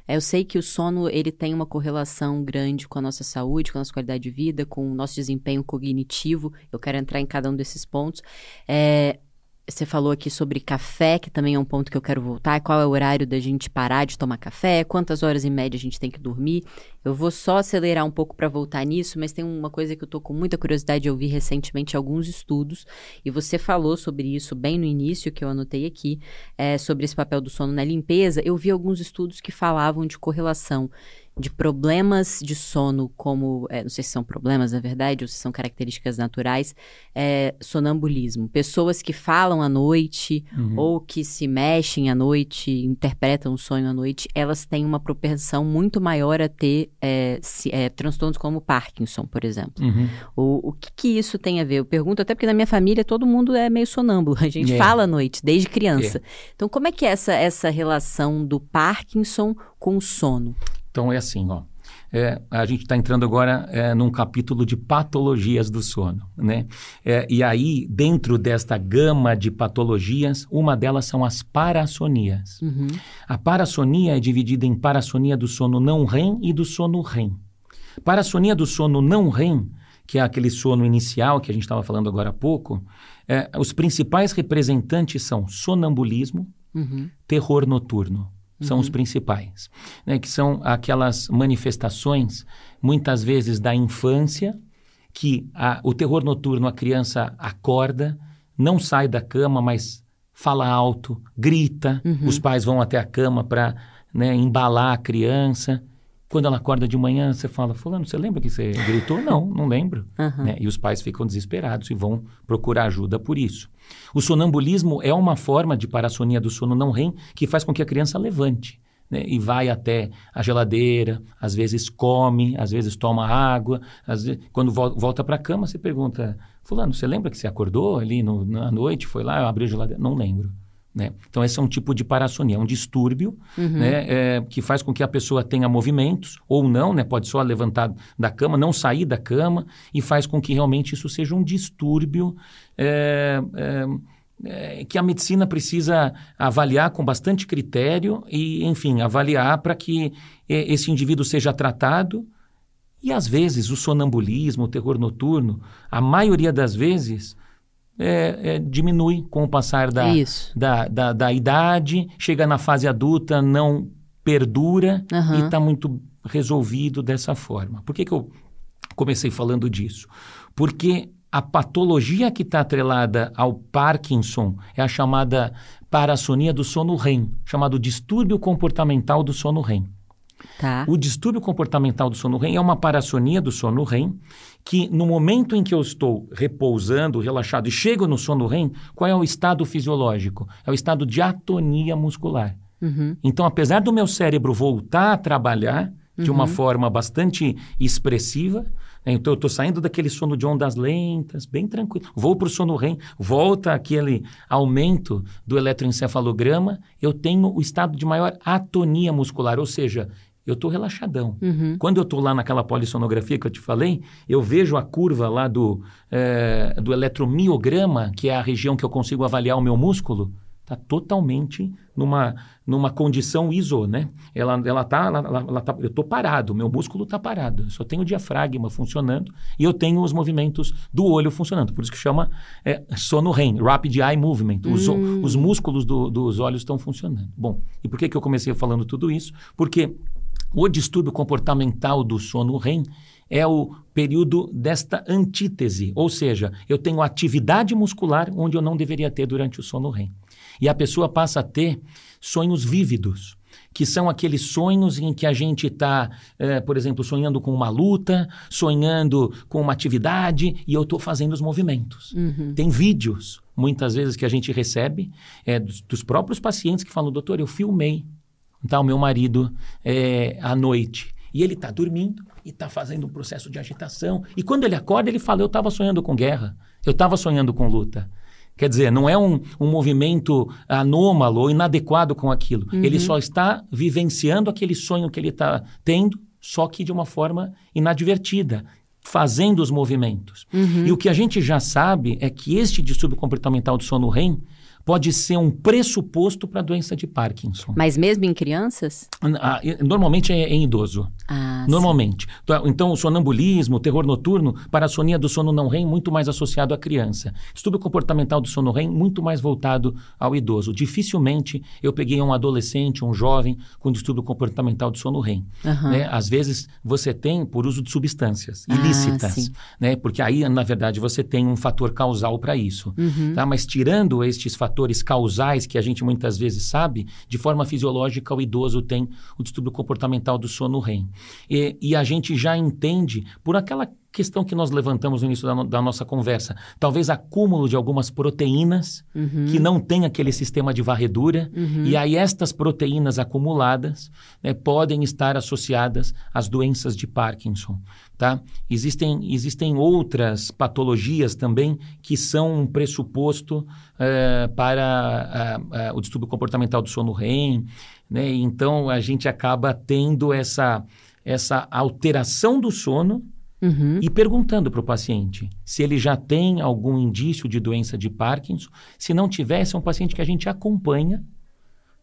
S2: eu sei que o sono ele tem uma correlação grande com a nossa saúde, com a nossa qualidade de vida, com o nosso desempenho cognitivo. Eu quero entrar em cada um desses pontos. É, você falou aqui sobre café, que também é um ponto que eu quero voltar. Qual é o horário da gente parar de tomar café? Quantas horas em média a gente tem que dormir? Eu vou só acelerar um pouco para voltar nisso, mas tem uma coisa que eu tô com muita curiosidade de ouvir recentemente alguns estudos, e você falou sobre isso bem no início, que eu anotei aqui, é, sobre esse papel do sono na limpeza. Eu vi alguns estudos que falavam de correlação de problemas de sono, como, é, não sei se são problemas na verdade, ou se são características naturais, é, sonambulismo. Pessoas que falam à noite uhum. ou que se mexem à noite, interpretam o sonho à noite, elas têm uma propensão muito maior a ter é, se, é, transtornos como Parkinson, por exemplo. Uhum. O, o que, que, isso tem a ver? Eu pergunto até porque na minha família todo mundo é meio sonâmbulo, a gente yeah. fala à noite, desde criança. Yeah. Então, como é que é essa, essa relação do Parkinson com o sono?
S1: Então é assim, ó. É, a gente está entrando agora é, num capítulo de patologias do sono, né? É, e aí, dentro desta gama de patologias, uma delas são as parassonias. Uhum. A parassonia é dividida em parassonia do sono não REM e do sono REM. Parassonia do sono não REM, que é aquele sono inicial que a gente estava falando agora há pouco, é, os principais representantes são sonambulismo, uhum. terror noturno são uhum. os principais, né, que são aquelas manifestações, muitas vezes da infância, que a, o terror noturno, a criança acorda, não sai da cama, mas fala alto, grita, uhum. os pais vão até a cama para né, embalar a criança. Quando ela acorda de manhã, você fala, fulano, você lembra que você gritou? Não, não lembro. Uhum. Né? E os pais ficam desesperados e vão procurar ajuda por isso. O sonambulismo é uma forma de parassonia do sono não REM que faz com que a criança levante. Né, e vai até a geladeira, às vezes come, às vezes toma água, vezes, quando vo volta para a cama, você pergunta, fulano, você lembra que você acordou ali no, na noite, foi lá, abriu a geladeira? Não lembro. Né? Então, esse é um tipo de parassonia, é um distúrbio uhum. né, é, que faz com que a pessoa tenha movimentos, ou não, né, pode só levantar da cama, não sair da cama, e faz com que realmente isso seja um distúrbio é, é, é que a medicina precisa avaliar com bastante critério e, enfim, avaliar para que é, esse indivíduo seja tratado. E, às vezes, o sonambulismo, o terror noturno, a maioria das vezes é, é, diminui com o passar da, da, da, da, idade, chega na fase adulta, não perdura uhum. e está muito resolvido dessa forma. Por que, que eu comecei falando disso? Porque a patologia que está atrelada ao Parkinson é a chamada parassonia do sono REM, chamado distúrbio comportamental do sono REM.
S2: Tá.
S1: O distúrbio comportamental do sono REM é uma parassonia do sono REM, que no momento em que eu estou repousando, relaxado e chego no sono REM, qual é o estado fisiológico? É o estado de atonia muscular.
S2: Uhum.
S1: Então, apesar do meu cérebro voltar a trabalhar de uma
S2: Uhum.
S1: forma bastante expressiva, né, então eu estou saindo daquele sono de ondas lentas, bem tranquilo, vou para o sono REM, volta aquele aumento do eletroencefalograma, eu tenho o estado de maior atonia muscular, ou seja, eu estou relaxadão.
S2: Uhum.
S1: Quando eu estou lá naquela polissonografia que eu te falei, eu vejo a curva lá do, eh, do eletromiograma, que é a região que eu consigo avaliar o meu músculo, está totalmente numa, numa condição ISO, né? Ela, ela tá, ela, ela- tá, eu estou parado, meu músculo está parado, eu só tenho o diafragma funcionando e eu tenho os movimentos do olho funcionando, por isso que chama eh, sono REM, Rapid Eye Movement, os,
S2: Hum.
S1: os músculos do- dos olhos estão funcionando. Bom, e por que, que eu comecei falando tudo isso? Porque o distúrbio comportamental do sono REM é o período desta antítese, ou seja, eu tenho atividade muscular onde eu não deveria ter durante o sono REM. E a pessoa passa a ter sonhos vívidos, que são aqueles sonhos em que a gente está, por exemplo, sonhando com uma luta, sonhando com uma atividade e eu estou fazendo os movimentos.
S2: Uhum.
S1: Tem vídeos, muitas vezes, que a gente recebe é, dos, dos próprios pacientes que falam, doutor, eu filmei tá, o meu marido é, à noite. E ele está dormindo e está fazendo um processo de agitação. E quando ele acorda, ele fala, eu estava sonhando com guerra, eu estava sonhando com luta. Quer dizer, não é um, um movimento anômalo ou inadequado com aquilo. Ele só está vivenciando aquele sonho que ele está tendo, só que de uma forma inadvertida, fazendo os movimentos. E o que a gente já sabe é que este distúrbio comportamental do sono REM pode ser um pressuposto para a doença de Parkinson.
S2: Mas mesmo em crianças?
S1: Ah, Normalmente é em idoso.
S2: Ah, sim.
S1: Normalmente. Então, Então, o sonambulismo, o terror noturno, parassonia do sono não REM, muito mais associado à criança. Distúrbio comportamental do sono REM, muito mais voltado ao idoso. Dificilmente eu peguei um adolescente, um jovem com distúrbio comportamental do sono REM.
S2: Aham.
S1: Né? Às vezes você tem por uso de substâncias
S2: Ah,
S1: ilícitas,
S2: sim.
S1: né? porque aí, na verdade, você tem um fator causal para isso.
S2: Uhum.
S1: Tá? Mas tirando estes fatores causais que a gente muitas vezes sabe, de forma fisiológica o idoso tem o distúrbio comportamental do sono REM. E, e a gente já entende por aquela questão que nós levantamos no início da, no- da nossa conversa, talvez acúmulo de algumas proteínas
S2: Uhum.
S1: que não tem aquele sistema de varredura, e aí estas proteínas acumuladas né, podem estar associadas às doenças de Parkinson. Tá? Existem, existem outras patologias também que são um pressuposto eh, para ah, ah, o distúrbio comportamental do sono REM. Né? Então, a gente acaba tendo essa, essa alteração do sono
S2: Uhum.
S1: e perguntando para o paciente se ele já tem algum indício de doença de Parkinson. Se não tiver, esse é um paciente que a gente acompanha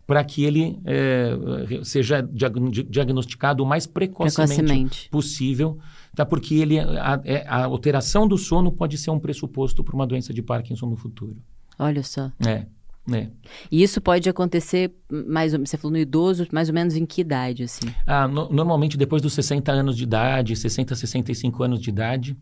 S1: para que ele eh, seja diagn- diagnosticado o mais precocemente,
S2: Precocemente.
S1: possível, tá? porque ele, a, é- a alteração do sono pode ser um pressuposto para uma doença de Parkinson no futuro.
S2: Olha só.
S1: É, né?
S2: E isso pode acontecer, mais ou- você falou no idoso, mais ou menos em que idade, assim?
S1: Ah, no- normalmente depois dos 60 anos de idade, 60, 65 anos de idade,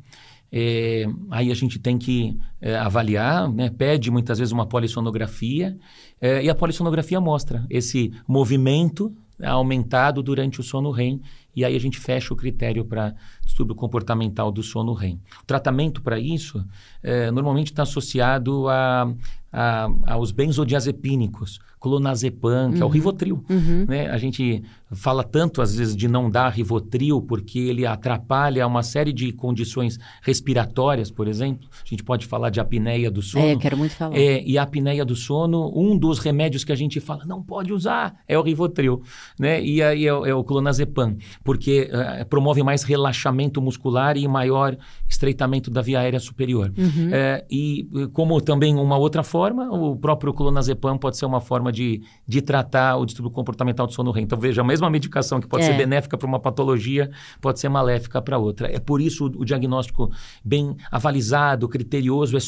S1: é, aí a gente tem que é, avaliar, né? pede muitas vezes uma polissonografia, é, e a polissonografia mostra esse movimento aumentado durante o sono REM, e aí a gente fecha o critério para distúrbio comportamental do sono REM. O tratamento para isso é, normalmente está associado a, a- aos benzodiazepínicos, clonazepam, que é o Rivotril.
S2: Uhum.
S1: né? A gente fala tanto, às vezes, de não dar Rivotril porque ele atrapalha uma série de condições respiratórias, por exemplo. A gente pode falar de apneia do sono.
S2: É, quero muito falar.
S1: É, e a apneia do sono, um dos remédios que a gente fala não pode usar é o Rivotril, né? E aí é, o- é o clonazepam, porque eh, promove mais relaxamento muscular e maior estreitamento da via aérea superior.
S2: Uhum.
S1: É, e eh, como também uma outra forma, o próprio clonazepam pode ser uma forma de, de tratar o distúrbio comportamental do sono REM. Então veja, a mesma medicação que pode
S2: É.
S1: ser benéfica para uma patologia pode ser maléfica para outra. É por isso o, o diagnóstico bem avalizado, criterioso, é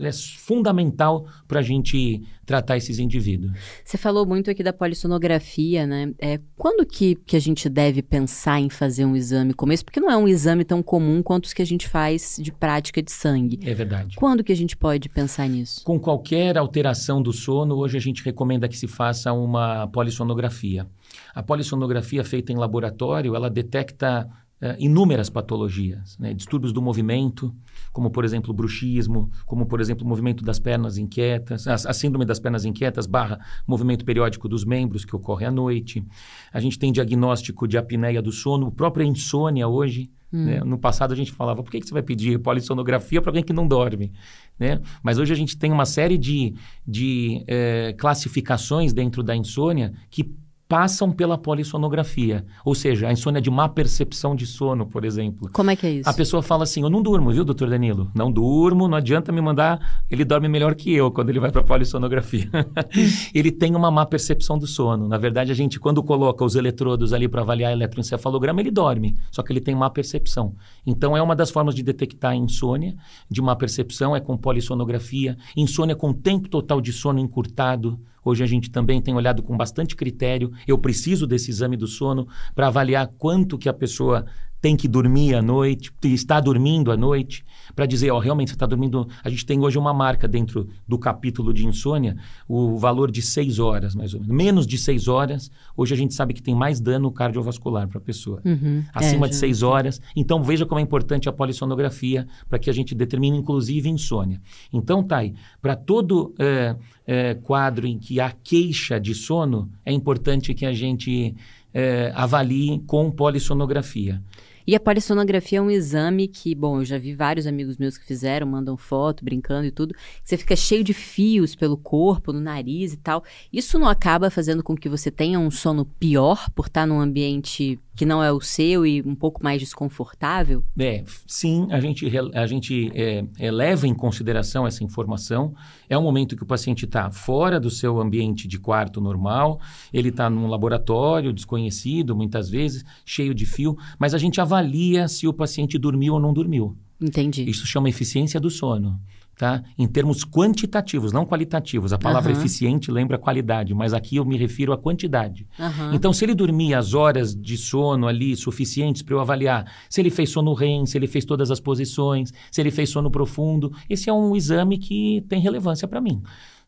S1: é fundamental para a gente tratar esses indivíduos.
S2: Você falou muito aqui da polissonografia, né? É, quando que, que a gente deve pensar em fazer um exame como esse? Porque não é um exame tão comum quanto os que a gente faz de prática de sangue.
S1: É verdade.
S2: Quando que a gente pode pensar nisso?
S1: Com qualquer alteração do sono, hoje a gente recomenda que se faça uma polissonografia. A polissonografia feita em laboratório, ela detecta Uh, inúmeras patologias, né? distúrbios do movimento, como por exemplo o bruxismo, como por exemplo o movimento das pernas inquietas, a, a, síndrome das pernas inquietas barra movimento periódico dos membros que ocorre à noite. A gente tem diagnóstico de apneia do sono, própria insônia hoje. Hum. Né? No passado a gente falava, por que, que você vai pedir polissonografia para alguém que não dorme? Né? Mas hoje a gente tem uma série de, de eh, classificações dentro da insônia que passam pela polissonografia. Ou seja, a insônia de má percepção de sono, por exemplo.
S2: Como é que é isso?
S1: A pessoa fala assim: Eu não durmo, viu, doutor Danilo? Não durmo, não adianta me mandar. Ele dorme melhor que eu quando ele vai para a polissonografia. *laughs* ele tem uma má percepção do sono. Na verdade, a gente, quando coloca os eletrodos ali para avaliar eletroencefalograma, ele dorme, só que ele tem má percepção. Então, é uma das formas de detectar a insônia de má percepção, é com polissonografia. Insônia com tempo total de sono encurtado. Hoje a gente também tem olhado com bastante critério. Eu preciso desse exame do sono para avaliar quanto que a pessoa tem que dormir à noite, está dormindo à noite, para dizer, ó, realmente você está dormindo. A gente tem hoje uma marca dentro do capítulo de insônia, o valor de seis horas, mais ou menos. Menos de seis horas, hoje a gente sabe que tem mais dano cardiovascular para a pessoa. Uhum. Acima é, de seis horas. Então veja como é importante a polissonografia para que a gente determine, inclusive, insônia. Então, Thay, para todo é, é, quadro em que há queixa de sono, é importante que a gente é, avalie com polissonografia.
S2: E a polissonografia é um exame que, bom, eu já vi vários amigos meus que fizeram, mandam foto, brincando e tudo. Você fica cheio de fios pelo corpo, no nariz e tal. Isso não acaba fazendo com que você tenha um sono pior por estar num ambiente que não é o seu e um pouco mais desconfortável?
S1: É, sim, a gente, a gente é, é, leva em consideração essa informação. É um momento que o paciente está fora do seu ambiente de quarto normal, ele está num laboratório desconhecido, muitas vezes, cheio de fio, mas a gente avalia se o paciente dormiu ou não dormiu.
S2: Entendi.
S1: Isso chama eficiência do sono tá? em termos quantitativos, não qualitativos. A palavra uhum. eficiente lembra qualidade, mas aqui eu me refiro à quantidade. Uhum. Então, se ele dormir as horas de sono ali suficientes para eu avaliar se ele fez sono REM, se ele fez todas as posições, se ele fez sono profundo, esse é um exame que tem relevância para mim.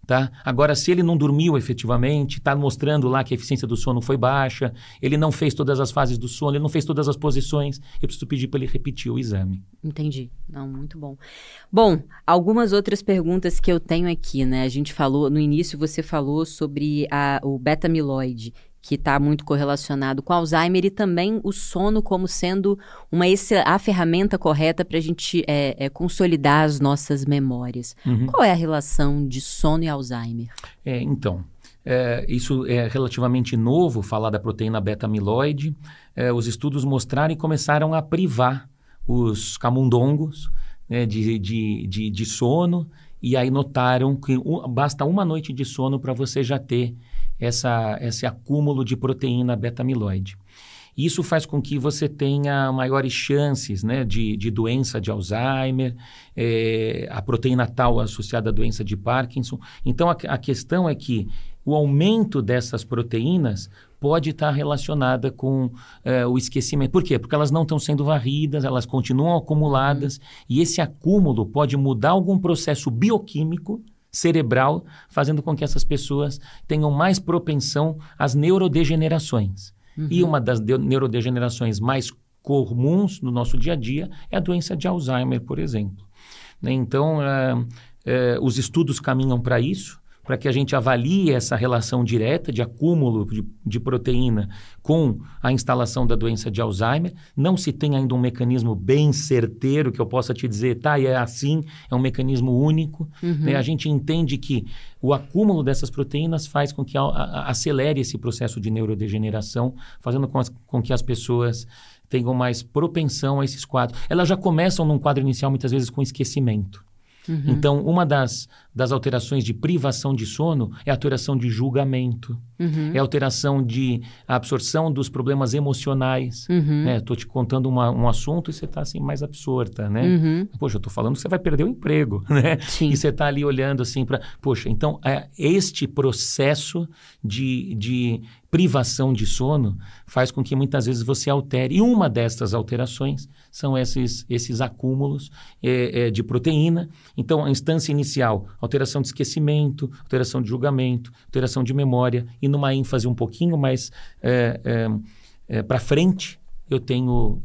S1: Tá? Agora, se ele não dormiu efetivamente, está mostrando lá que a eficiência do sono foi baixa, ele não fez todas as fases do sono, ele não fez todas as posições, eu preciso pedir para ele repetir o exame.
S2: Entendi. Não, muito bom. Bom, algumas outras perguntas que eu tenho aqui, né? A gente falou, no início você falou sobre a, o beta-amiloide que está muito correlacionado com Alzheimer e também o sono como sendo uma a ferramenta correta para a gente é, é, consolidar as nossas memórias. Uhum. Qual é a relação de sono e Alzheimer?
S1: É, então, é, isso é relativamente novo, falar da proteína beta-amiloide. É, os estudos mostraram e começaram a privar os camundongos né, de, de, de, de sono e aí notaram que um, basta uma noite de sono para você já ter essa, esse acúmulo de proteína beta-amiloide. Isso faz com que você tenha maiores chances né, de, de doença de Alzheimer, é, a proteína tal associada à doença de Parkinson. Então, a, a questão é que o aumento dessas proteínas pode estar relacionada com é, o esquecimento. Por quê? Porque elas não estão sendo varridas, elas continuam acumuladas, uhum. e esse acúmulo pode mudar algum processo bioquímico cerebral, fazendo com que essas pessoas tenham mais propensão às neurodegenerações. Uhum. E uma das neurodegenerações mais comuns no nosso dia a dia é a doença de Alzheimer, por exemplo. Né? Então, é, é, os estudos caminham para isso para que a gente avalie essa relação direta de acúmulo de, de, proteína com a instalação da doença de Alzheimer. Não se tem ainda um mecanismo bem certeiro que eu possa te dizer, tá, e é assim, é um mecanismo único. Uhum. Né? A gente entende que o acúmulo dessas proteínas faz com que a, a, acelere esse processo de neurodegeneração, fazendo com, as, com que as pessoas tenham mais propensão a esses quadros. Elas já começam num quadro inicial, muitas vezes, com esquecimento. Uhum. Então, uma das, das alterações de privação de sono é a alteração de julgamento, uhum. é a alteração de absorção dos problemas emocionais. Uhum. Né? Estou te contando uma, um assunto e você está assim mais absorta, né? Uhum. Poxa, eu estou falando que você vai perder o emprego, *laughs* né? Sim. E você está ali olhando assim para... Poxa, então, é, este processo de, de privação de sono faz com que muitas vezes você altere. E uma destas alterações são esses, esses acúmulos é, é, de proteína. Então, a instância inicial, alteração de esquecimento, alteração de julgamento, alteração de memória, e numa ênfase um pouquinho mais é, é, é para frente, eu tenho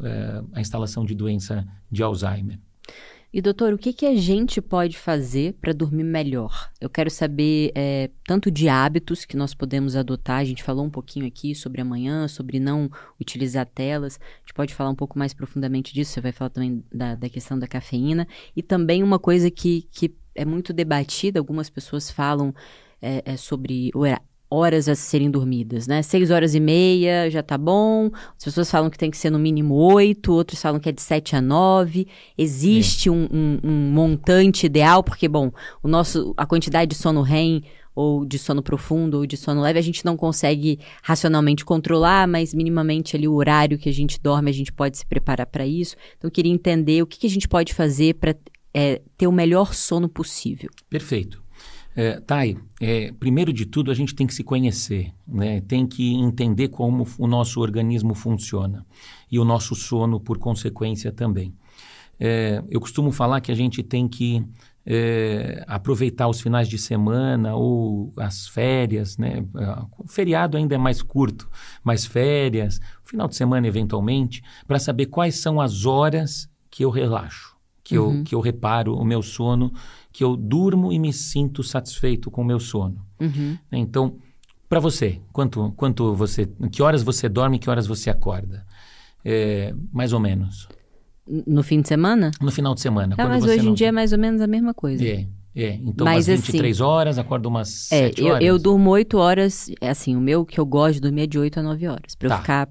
S1: a instalação de doença de Alzheimer.
S2: E doutor, o que, que a gente pode fazer para dormir melhor? Eu quero saber é, tanto de hábitos que nós podemos adotar. A gente falou um pouquinho aqui sobre amanhã, sobre não utilizar telas. A gente pode falar um pouco mais profundamente disso. Você vai falar também da, da questão da cafeína. E também uma coisa que, que é muito debatida, algumas pessoas falam é, é sobre horas a serem dormidas, né? Seis horas e meia já tá bom. As pessoas falam que tem que ser no mínimo oito, outros falam que é de sete a nove. Existe é. um, um, um, montante ideal, porque, bom, o nosso, a quantidade de sono REM ou de sono profundo ou de sono leve a gente não consegue racionalmente controlar, mas minimamente ali o horário que a gente dorme a gente pode se preparar para isso. Então eu queria entender o que, que a gente pode fazer para é, ter o melhor sono possível.
S1: Perfeito. É, Thay, é, primeiro de tudo a gente tem que se conhecer, né? tem que entender como o nosso organismo funciona e o nosso sono por consequência também. É, eu costumo falar que a gente tem que é, aproveitar os finais de semana ou as férias, né? O feriado ainda é mais curto, mas férias, final de semana eventualmente, para saber quais são as horas que eu relaxo, que, uhum. eu, que eu reparo o meu sono que eu durmo e me sinto satisfeito com o meu sono. Uhum. Então, para você, quanto, quanto você, que horas você dorme, que horas você acorda? É, mais ou menos.
S2: No fim de semana?
S1: No final de semana.
S2: Ah, mas hoje em dia é mais ou menos a mesma coisa.
S1: É. É, então mas, umas 23 assim, horas, acordo umas é, 7
S2: horas. Eu, eu durmo 8 horas, é assim, o meu que eu gosto de dormir é de 8 a 9 horas, para tá. eu ficar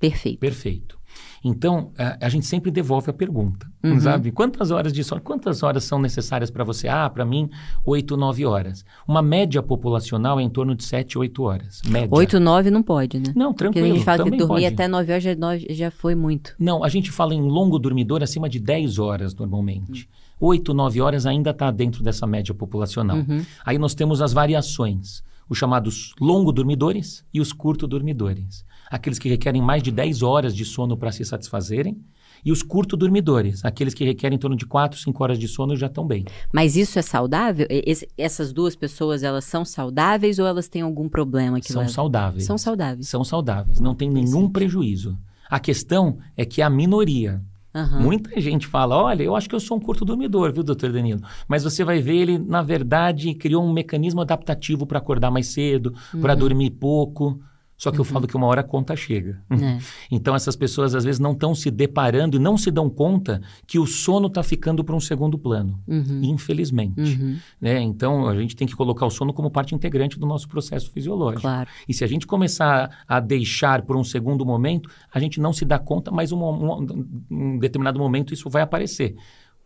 S2: perfeito.
S1: Perfeito. Então, a, a, gente sempre devolve a pergunta, uhum. sabe? Quantas horas de sono, quantas horas são necessárias para você? Ah, para mim, 8, 9 horas. Uma média populacional é em torno de 7, 8 horas. Média.
S2: 8, 9 não pode, né?
S1: Não, tranquilo.
S2: Porque a gente fala que dormir pode. até 9 horas já, já foi muito.
S1: Não, a gente fala em longo dormidor acima de 10 horas normalmente. Uhum. 8, 9 horas ainda está dentro dessa média populacional. Uhum. Aí nós temos as variações os chamados longo dormidores e os curto dormidores aqueles que requerem mais de 10 horas de sono para se satisfazerem, e os curto dormidores, aqueles que requerem em torno de 4, 5 horas de sono já estão bem.
S2: Mas isso é saudável? Esse, essas duas pessoas, elas são saudáveis ou elas têm algum problema? Que
S1: são leva? saudáveis.
S2: São saudáveis.
S1: São saudáveis, não tem nenhum prejuízo. A questão é que a minoria, Uhum. Muita gente fala: olha, eu acho que eu sou um curto dormidor, viu, doutor Danilo? Mas você vai ver, ele, na verdade, criou um mecanismo adaptativo para acordar mais cedo, uhum. para dormir pouco. Só que uhum. eu falo que uma hora a conta chega. É. Então essas pessoas às vezes não estão se deparando e não se dão conta que o sono está ficando para um segundo plano, uhum. infelizmente. Uhum. Né? Então a gente tem que colocar o sono como parte integrante do nosso processo fisiológico.
S2: Claro.
S1: E se a gente começar a deixar por um segundo momento, a gente não se dá conta, mas um, um, um determinado momento isso vai aparecer.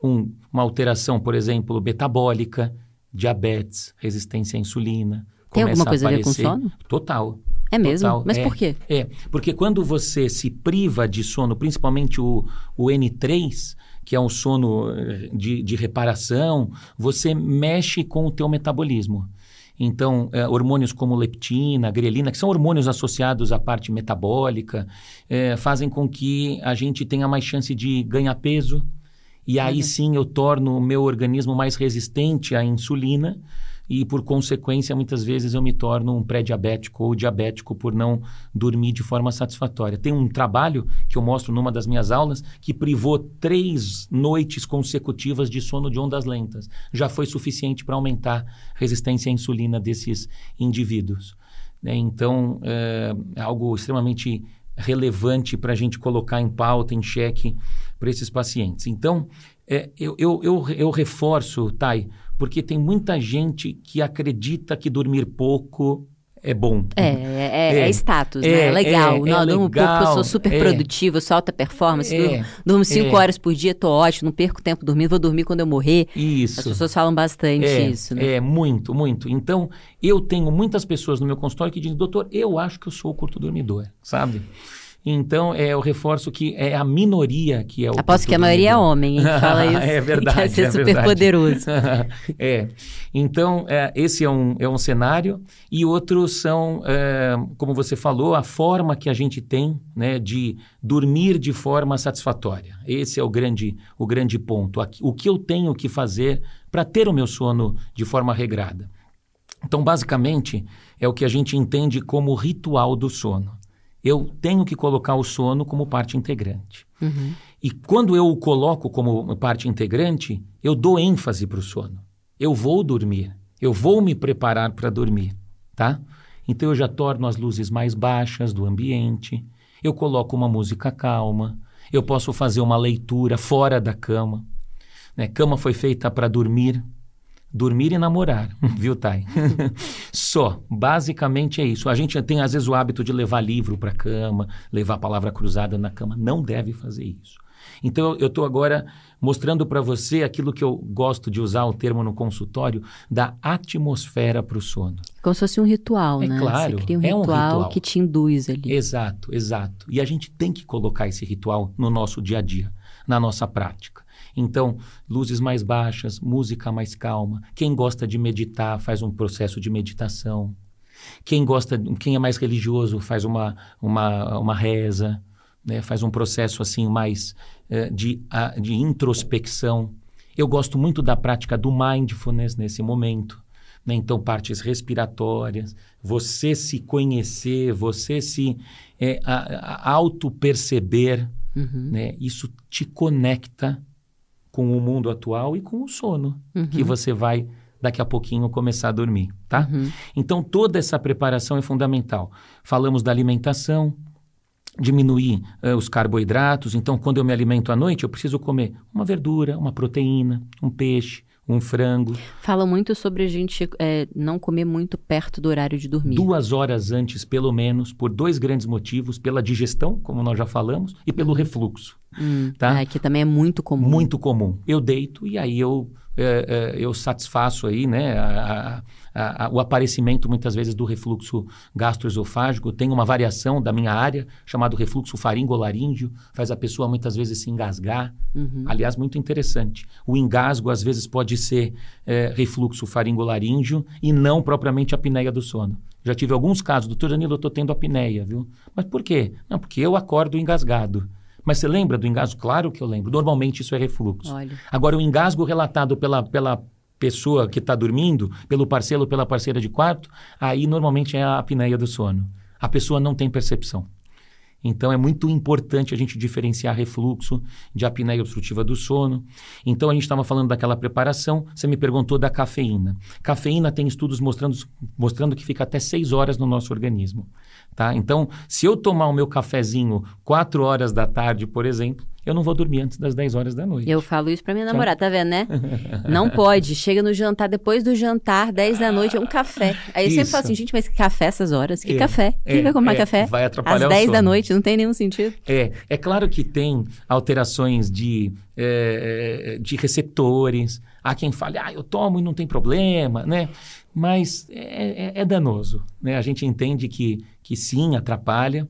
S1: Um, uma alteração, por exemplo, metabólica, diabetes, resistência à insulina.
S2: Tem alguma coisa a, a ver com sono?
S1: Total.
S2: É mesmo?
S1: Total.
S2: Mas
S1: é,
S2: por quê?
S1: É, porque quando você se priva de sono, principalmente o, o N3, que é um sono eh, de, de reparação, você mexe com o teu metabolismo. Então, é, hormônios como leptina, grelina, que são hormônios associados à parte metabólica, é, fazem com que a gente tenha mais chance de ganhar peso. E aí uhum. sim eu torno o meu organismo mais resistente à insulina e, por consequência, muitas vezes eu me torno um pré-diabético ou diabético por não dormir de forma satisfatória. Tem um trabalho que eu mostro numa das minhas aulas que privou três noites consecutivas de sono de ondas lentas. Já foi suficiente para aumentar a resistência à insulina desses indivíduos. Né? Então, é, é algo extremamente relevante para a gente colocar em pauta, em xeque para esses pacientes. Então, é, eu, eu, eu, eu reforço, Thay, porque tem muita gente que acredita que dormir pouco é bom.
S2: É, é, é, é status, né? É legal.
S1: É,
S2: não,
S1: é
S2: durmo
S1: legal,
S2: pouco, eu sou super
S1: é.
S2: produtiva, sou alta performance,
S1: É,
S2: durmo, durmo cinco
S1: é.
S2: horas por dia, tô ótimo, não perco tempo dormindo, vou dormir quando eu morrer.
S1: Isso.
S2: As pessoas falam bastante
S1: é,
S2: isso, né?
S1: É, muito, muito. Então, eu tenho muitas pessoas no meu consultório que dizem, doutor, eu acho que eu sou curto dormidor, sabe? Então, é, eu reforço que é a minoria que é o
S2: Aposto que a maioria é homem, hein? *laughs* Fala isso.
S1: é verdade.
S2: Quer ser
S1: é
S2: super
S1: verdade.
S2: poderoso. *laughs*
S1: é. Então, é, esse é um, é um cenário. E outros são, é, como você falou, a forma que a gente tem né, de dormir de forma satisfatória. Esse é o grande, o grande ponto. O que eu tenho que fazer para ter o meu sono de forma regrada. Então, basicamente, é o que a gente entende como ritual do sono. Eu tenho que colocar o sono como parte integrante.
S2: Uhum.
S1: E quando eu o coloco como parte integrante, eu dou ênfase para o sono. Eu vou dormir. Eu vou me preparar para dormir, tá? Então eu já torno as luzes mais baixas do ambiente. Eu coloco uma música calma. Eu posso fazer uma leitura fora da cama. Né? Cama foi feita para dormir, dormir e namorar, viu, Thay? *laughs* Só, basicamente é isso. A gente tem às vezes o hábito de levar livro para cama, levar a palavra cruzada na cama. Não deve fazer isso. Então eu estou agora mostrando para você aquilo que eu gosto de usar o termo no consultório da atmosfera para o sono.
S2: Como se fosse um ritual,
S1: É
S2: né?
S1: claro,
S2: Você cria um
S1: é um
S2: ritual,
S1: ritual.
S2: que te induz ali.
S1: Exato, exato. E a gente tem que colocar esse ritual no nosso dia a dia, na nossa prática. Então, luzes mais baixas, música mais calma. Quem gosta de meditar faz um processo de meditação. Quem gosta, quem é mais religioso faz uma, uma, uma reza, né? faz um processo assim mais eh, de, a- de introspecção. Eu gosto muito da prática do mindfulness nesse momento. né? Então, partes respiratórias, você se conhecer, você se a- auto-perceber,
S2: Uhum.
S1: né? isso te conecta com o mundo atual e com o sono, que você vai daqui a pouquinho começar a dormir, tá?
S2: Uhum.
S1: Então, toda essa preparação é fundamental. Falamos da alimentação, diminuir eh, os carboidratos. Então, quando eu me alimento à noite, eu preciso comer uma verdura, uma proteína, um peixe, um frango.
S2: Fala muito sobre a gente é, não comer muito perto do horário de dormir.
S1: Duas horas antes, pelo menos, por dois grandes motivos: pela digestão, como nós já falamos, e pelo refluxo.
S2: Hum,
S1: tá?
S2: ah, que também é muito comum.
S1: Muito comum. Eu deito e aí eu, eh, eh, eu satisfaço aí, né, a- a- a- o aparecimento muitas vezes do refluxo gastroesofágico. Tem uma variação da minha área chamado refluxo faringolaríngeo, faz a pessoa muitas vezes se engasgar.
S2: Uhum.
S1: Aliás, muito interessante. O engasgo às vezes pode ser eh, refluxo faringolaríngeo e não propriamente a apneia do sono. Já tive alguns casos, doutor Danilo, eu estou tendo apneia, viu? Mas por quê? Não, porque eu acordo engasgado. Mas você lembra do engasgo? Claro que eu lembro. Normalmente isso é refluxo.
S2: Olha.
S1: Agora, o engasgo relatado pela, pela pessoa que está dormindo, pelo parceiro ou pela parceira de quarto, aí normalmente é a apneia do sono. A pessoa não tem percepção. Então, é muito importante a gente diferenciar refluxo de apneia obstrutiva do sono. Então, a gente estava falando daquela preparação, você me perguntou da cafeína. Cafeína tem estudos mostrando, mostrando que fica até 6 horas no nosso organismo. Tá? Então, se eu tomar o meu cafezinho 4 horas da tarde, por exemplo, eu não vou dormir antes das 10 horas da noite.
S2: Eu falo isso pra minha namorada, tá vendo, né? *laughs* Não pode. Chega no jantar, depois do jantar, 10 da noite, é um café. Aí eu sempre falo assim, gente, mas que café essas horas? Que
S1: É,
S2: café? Quem
S1: é,
S2: vai tomar
S1: é,
S2: café?
S1: vai atrapalhar
S2: Às
S1: o
S2: 10 da
S1: sono.
S2: noite, não tem nenhum sentido.
S1: É, é claro que tem alterações de, eh, de receptores. Há quem fale, ah, eu tomo e não tem problema, né? Mas é, é- é danoso, né? A gente entende que, que sim, atrapalha.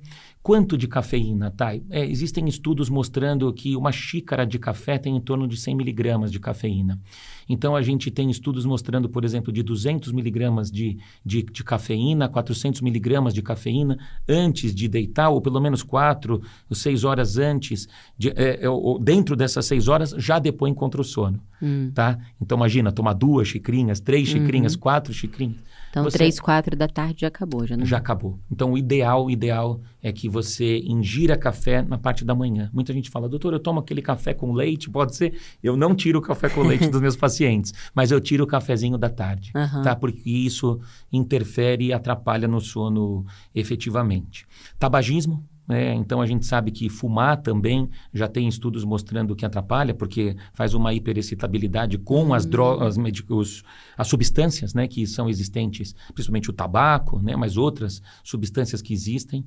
S1: Quanto de cafeína, Thay? É, existem estudos mostrando que uma xícara de café tem em torno de 100 miligramas de cafeína. Então, a gente tem estudos mostrando, por exemplo, de 200 miligramas de, de, de cafeína, 400 miligramas de cafeína antes de deitar, ou pelo menos 4 ou 6 horas antes, de, é, é, ou dentro dessas 6 horas, já depõe contra o sono.
S2: Hum.
S1: Tá? Então, imagina, tomar duas xicrinhas, três xicrinhas, quatro xicrinhas.
S2: Então,
S1: Você-
S2: 3, 4 da tarde já acabou, já não
S1: Já acabou. Então, o ideal, o ideal é que você ingira café na parte da manhã. Muita gente fala, doutor, eu tomo aquele café com leite, pode ser? Eu não tiro o café com leite *laughs* dos meus pacientes, mas eu tiro o cafezinho da tarde,
S2: Aham.
S1: tá? Porque isso interfere e atrapalha no sono efetivamente. Tabagismo, né? então a gente sabe que fumar também já tem estudos mostrando que atrapalha, porque faz uma hiperexcitabilidade com as drogas, os, as substâncias né, que são existentes, principalmente o tabaco, né, mas outras substâncias que existem.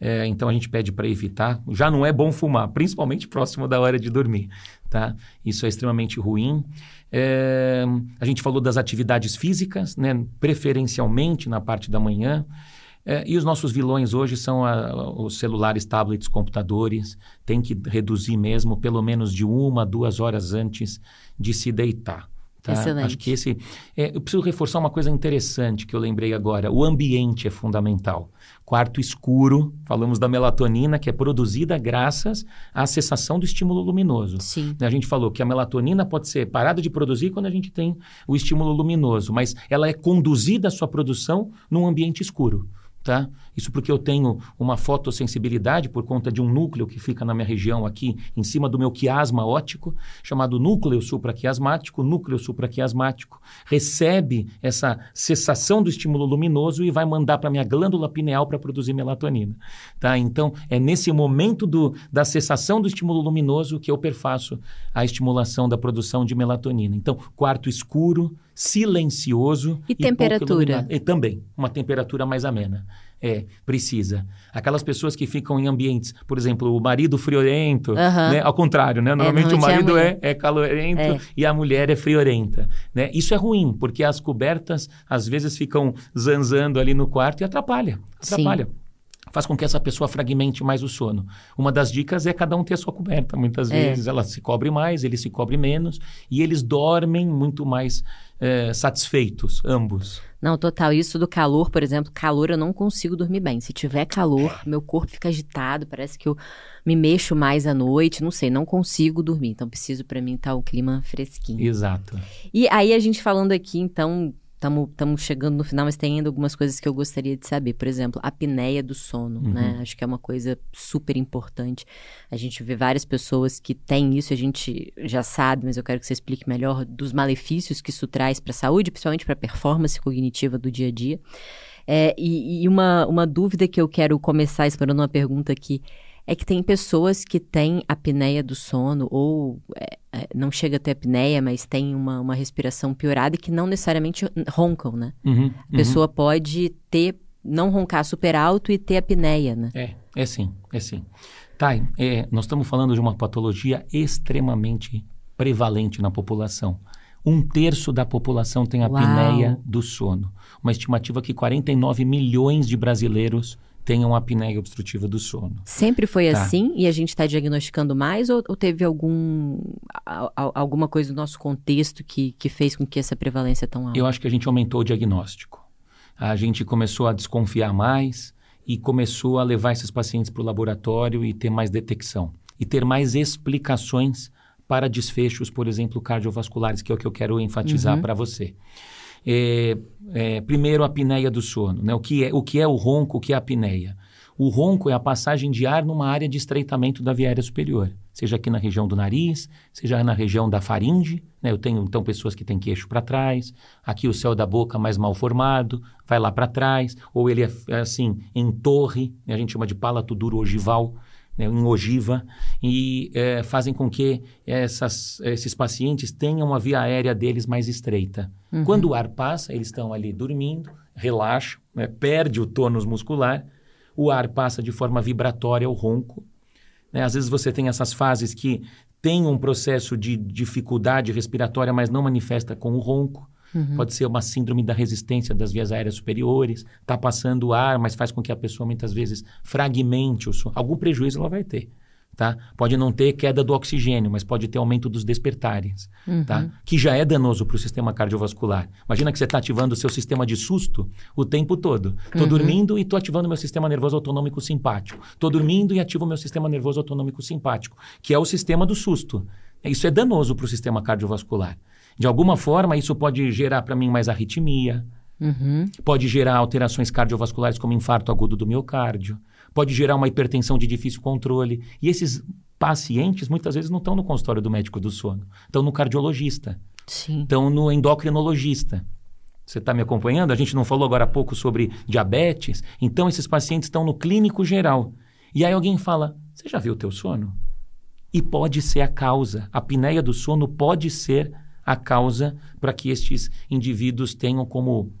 S1: É, então a gente pede para evitar. Já não é bom fumar, principalmente próximo da hora de dormir. Tá? Isso é extremamente ruim. É, a gente falou das atividades físicas, né, preferencialmente na parte da manhã. É, e os nossos vilões hoje são a, os celulares, tablets, computadores. Tem que reduzir mesmo pelo menos de uma, duas horas antes de se deitar. Tá?
S2: Excelente.
S1: Acho que esse. É, eu preciso reforçar uma coisa interessante que eu lembrei agora. O ambiente é fundamental. Quarto escuro, falamos da melatonina, que é produzida graças à cessação do estímulo luminoso.
S2: Sim.
S1: A gente falou que a melatonina pode ser parada de produzir quando a gente tem o estímulo luminoso, mas ela é conduzida a sua produção num ambiente escuro. Tá? Isso porque eu tenho uma fotossensibilidade por conta de um núcleo que fica na minha região aqui, em cima do meu quiasma óptico, chamado núcleo supraquiasmático. O núcleo supraquiasmático recebe essa cessação do estímulo luminoso e vai mandar para a minha glândula pineal para produzir melatonina. Tá? Então, é nesse momento do, da cessação do estímulo luminoso que eu perfaço a estimulação da produção de melatonina. Então, quarto escuro, silencioso
S2: e, e temperatura.
S1: E também, uma temperatura mais amena. É, precisa. Aquelas pessoas que ficam em ambientes, por exemplo, o marido friorento, uhum. né? ao contrário, né? Normalmente é, o marido é, é, calorento é. e a mulher é friorenta. Né? Isso é ruim, porque as cobertas às vezes ficam zanzando ali no quarto e atrapalha. Atrapalha. Sim faz com que essa pessoa fragmente mais o sono. Uma das dicas é cada um ter a sua coberta. Muitas é. vezes ela se cobre mais, ele se cobre menos e eles dormem muito mais é, satisfeitos, ambos.
S2: Não, total. Isso do calor, por exemplo, calor eu não consigo dormir bem. Se tiver calor, meu corpo fica agitado, parece que eu me mexo mais à noite, não sei, não consigo dormir. Então preciso para mim estar tá o clima fresquinho.
S1: Exato.
S2: E aí a gente falando aqui, então, estamos chegando no final, mas tem ainda algumas coisas que eu gostaria de saber. Por exemplo, a apneia do sono, uhum. né? Acho que é uma coisa super importante. A gente vê várias pessoas que têm isso, a gente já sabe, mas eu quero que você explique melhor dos malefícios que isso traz para a saúde, principalmente para a performance cognitiva do dia a dia. É, e, e uma, uma dúvida que eu quero começar esperando uma pergunta aqui é que tem pessoas que têm apneia do sono, ou é, é, não chega a ter apneia, mas tem uma, uma respiração piorada e que não necessariamente roncam, né?
S1: Uhum,
S2: a pessoa uhum. pode ter, não roncar super alto e ter apneia, né?
S1: É, é sim, é sim. Thay, é, nós estamos falando de uma patologia extremamente prevalente na população. Um terço da população tem apneia Uau. do sono. Uma estimativa que 49 milhões de brasileiros tenham apneia obstrutiva do sono.
S2: Sempre foi tá. assim e a gente está diagnosticando mais ou, ou, teve algum, a, a, alguma coisa do nosso contexto que, que fez com que essa prevalência tão alta?
S1: Eu acho que a gente aumentou o diagnóstico. A gente começou a desconfiar mais e começou a levar esses pacientes para o laboratório e ter mais detecção. E ter mais explicações para desfechos, por exemplo, cardiovasculares, que é o que eu quero enfatizar uhum. para você. É, é, primeiro, a apneia do sono. Né? O, que é, o que é o ronco, o que é a apneia? O ronco é a passagem de ar numa área de estreitamento da via aérea superior, seja aqui na região do nariz, seja na região da faringe. Né? Eu tenho então pessoas que têm queixo para trás, aqui o céu da boca mais mal formado, vai lá para trás, ou ele é, é assim em torre, né? a gente chama de palato duro ogival, né, em ogiva, e é, fazem com que essas, esses pacientes tenham a via aérea deles mais estreita. Uhum. Quando o ar passa, eles estão ali dormindo, relaxam, né, perde o tônus muscular, o ar passa de forma vibratória ao ronco. Né? Às vezes você tem essas fases que tem um processo de dificuldade respiratória, mas não manifesta com o ronco. Uhum. Pode ser uma síndrome da resistência das vias aéreas superiores, está passando o ar, mas faz com que a pessoa muitas vezes fragmente o som. Algum prejuízo ela vai ter. Tá? Pode não ter queda do oxigênio, mas pode ter aumento dos despertares, uhum. tá? que já é danoso para o sistema cardiovascular. Imagina que você está ativando o seu sistema de susto o tempo todo. Estou uhum. dormindo e estou ativando meu sistema nervoso autonômico simpático. Estou dormindo e ativo meu sistema nervoso autonômico simpático, que é o sistema do susto. Isso é danoso para o sistema cardiovascular. De alguma forma, isso pode gerar para mim mais arritmia, uhum. pode gerar alterações cardiovasculares como infarto agudo do miocárdio, pode gerar uma hipertensão de difícil controle. E esses pacientes muitas vezes não estão no consultório do médico do sono, estão no cardiologista,
S2: Sim.
S1: estão no endocrinologista. Você está me acompanhando? A gente não falou agora há pouco sobre diabetes. Então, esses pacientes estão no clínico geral. E aí alguém fala: Você já viu o teu sono? E pode ser a causa. A apneia do sono pode ser a causa para que estes indivíduos tenham como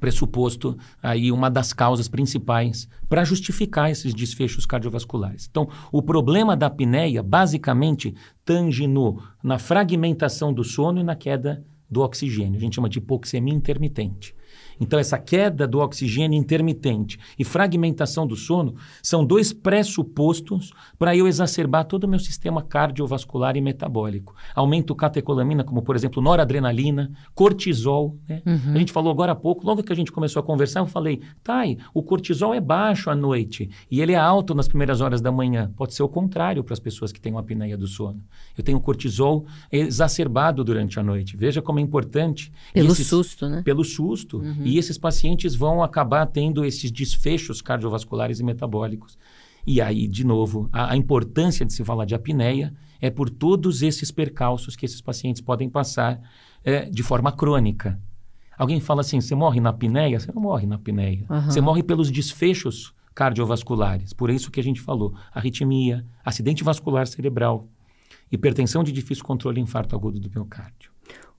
S1: pressuposto aí uma das causas principais para justificar esses desfechos cardiovasculares. Então, o problema da apneia basicamente tange no, na fragmentação do sono e na queda do oxigênio. A gente chama de hipoxemia intermitente. Então, essa queda do oxigênio intermitente e fragmentação do sono são dois pressupostos para eu exacerbar todo o meu sistema cardiovascular e metabólico. Aumento catecolamina, como por exemplo noradrenalina, cortisol. Né? Uhum. A gente falou agora há pouco, logo que a gente começou a conversar, eu falei, Thay, o cortisol é baixo à noite e ele é alto nas primeiras horas da manhã. Pode ser o contrário para as pessoas que têm uma apneia do sono. Eu tenho cortisol exacerbado durante a noite. Veja como é importante.
S2: Pelo susto, né?
S1: Pelo susto. Uhum. E esses pacientes vão acabar tendo esses desfechos cardiovasculares e metabólicos. E aí, de novo, a, a, importância de se falar de apneia é por todos esses percalços que esses pacientes podem passar é, de forma crônica. Alguém fala assim: você morre na apneia? Você não morre na apneia. Uhum. Você morre pelos desfechos cardiovasculares. Por isso que a gente falou: arritmia, acidente vascular cerebral, hipertensão de difícil controle e infarto agudo do miocárdio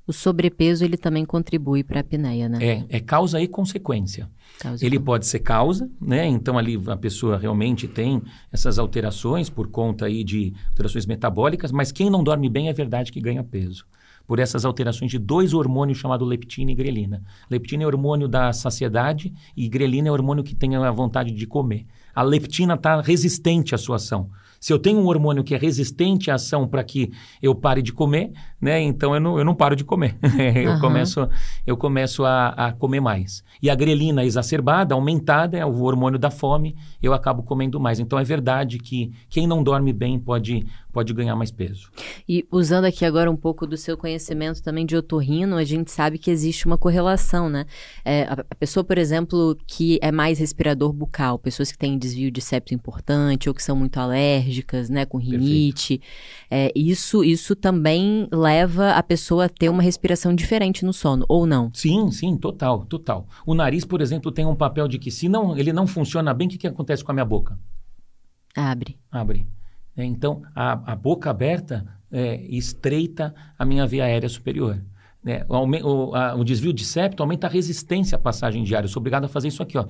S2: o sobrepeso ele também contribui para a apneia, né?
S1: É, é causa e consequência. Causa ele e pode ser causa, né? Então ali a pessoa realmente tem essas alterações por conta aí de alterações metabólicas, mas quem não dorme bem é verdade que ganha peso. Por essas alterações de dois hormônios chamados leptina e grelina. Leptina é hormônio da saciedade e grelina é hormônio que tem a vontade de comer. A leptina está resistente à sua ação. Se eu tenho um hormônio que é resistente à ação para que eu pare de comer, né? Então eu não, eu não paro de comer. *laughs* eu, uhum. começo, eu começo a, a, comer mais. E a grelina exacerbada, aumentada, é o hormônio da fome, eu acabo comendo mais. Então é verdade que quem não dorme bem pode, pode ganhar mais peso.
S2: E usando aqui agora um pouco do seu conhecimento também de otorrino, a gente sabe que existe uma correlação, né? É, a, pessoa, por exemplo, que é mais respirador bucal, pessoas que têm desvio de septo importante ou que são muito alérgicas, né, com rinite, é, isso, isso também leva leva a pessoa a ter uma respiração diferente no sono, ou não?
S1: Sim, sim, total, total. O nariz, por exemplo, tem um papel de que se não, ele não funciona bem, o que, que acontece com a minha boca?
S2: Abre.
S1: Abre. É, então, a, a, boca aberta é, estreita a minha via aérea superior. É, o, o, a, o, desvio de septo aumenta a resistência à passagem de ar. Eu sou obrigado a fazer isso aqui, ó.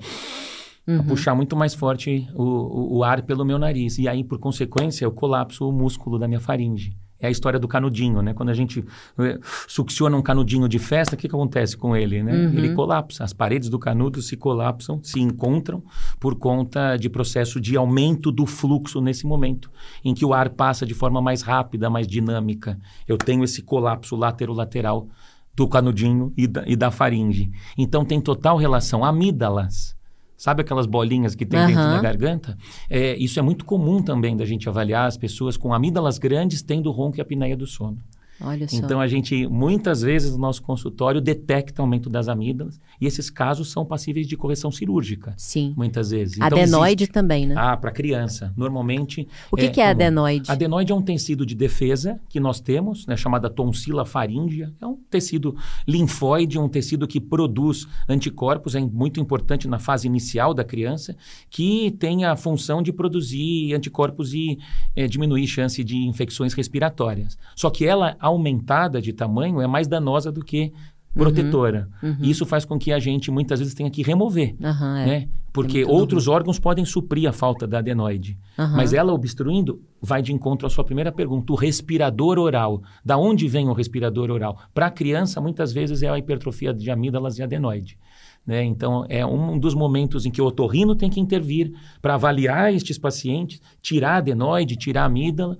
S1: Uhum. A puxar muito mais forte o, o, o, ar pelo meu nariz. E aí, por consequência, eu colapso o músculo da minha faringe. É a história do canudinho, né? Quando a gente eh, succiona um canudinho de festa, o que, que acontece com ele, né? Uhum. Ele colapsa. As paredes do canudo se colapsam, se encontram por conta de processo de aumento do fluxo nesse momento, em que o ar passa de forma mais rápida, mais dinâmica. Eu tenho esse colapso lateral do canudinho e da, e da faringe. Então tem total relação. Amígdalas Sabe aquelas bolinhas que tem uhum. dentro da garganta? É, isso é muito comum também da gente avaliar as pessoas com amígdalas grandes tendo ronco e apneia do sono.
S2: Olha só.
S1: Então a gente muitas vezes no nosso consultório detecta aumento das amígdalas e esses casos são passíveis de correção cirúrgica.
S2: Sim.
S1: Muitas vezes. Então,
S2: adenoide existe... também, né?
S1: Ah, para criança. Normalmente.
S2: O que é, que é adenoide?
S1: Adenoide é um tecido de defesa que nós temos, né, chamada tonsila faríngea. É um tecido linfóide, um tecido que produz anticorpos, é muito importante na fase inicial da criança, que tem a função de produzir anticorpos e é, diminuir chance de infecções respiratórias. Só que ela aumentada de tamanho é mais danosa do que protetora. Uhum, uhum. Isso faz com que a gente muitas vezes tenha que remover, uhum, é. né? Porque é outros órgãos podem suprir a falta da adenoide. Mas ela obstruindo vai de encontro à sua primeira pergunta, o respirador oral. Da onde vem o respirador oral? Para a criança, muitas vezes é a hipertrofia de amígdalas e adenoide. Né? Então, é um dos momentos em que o otorrino tem que intervir para avaliar estes pacientes, tirar a adenoide, tirar a amígdala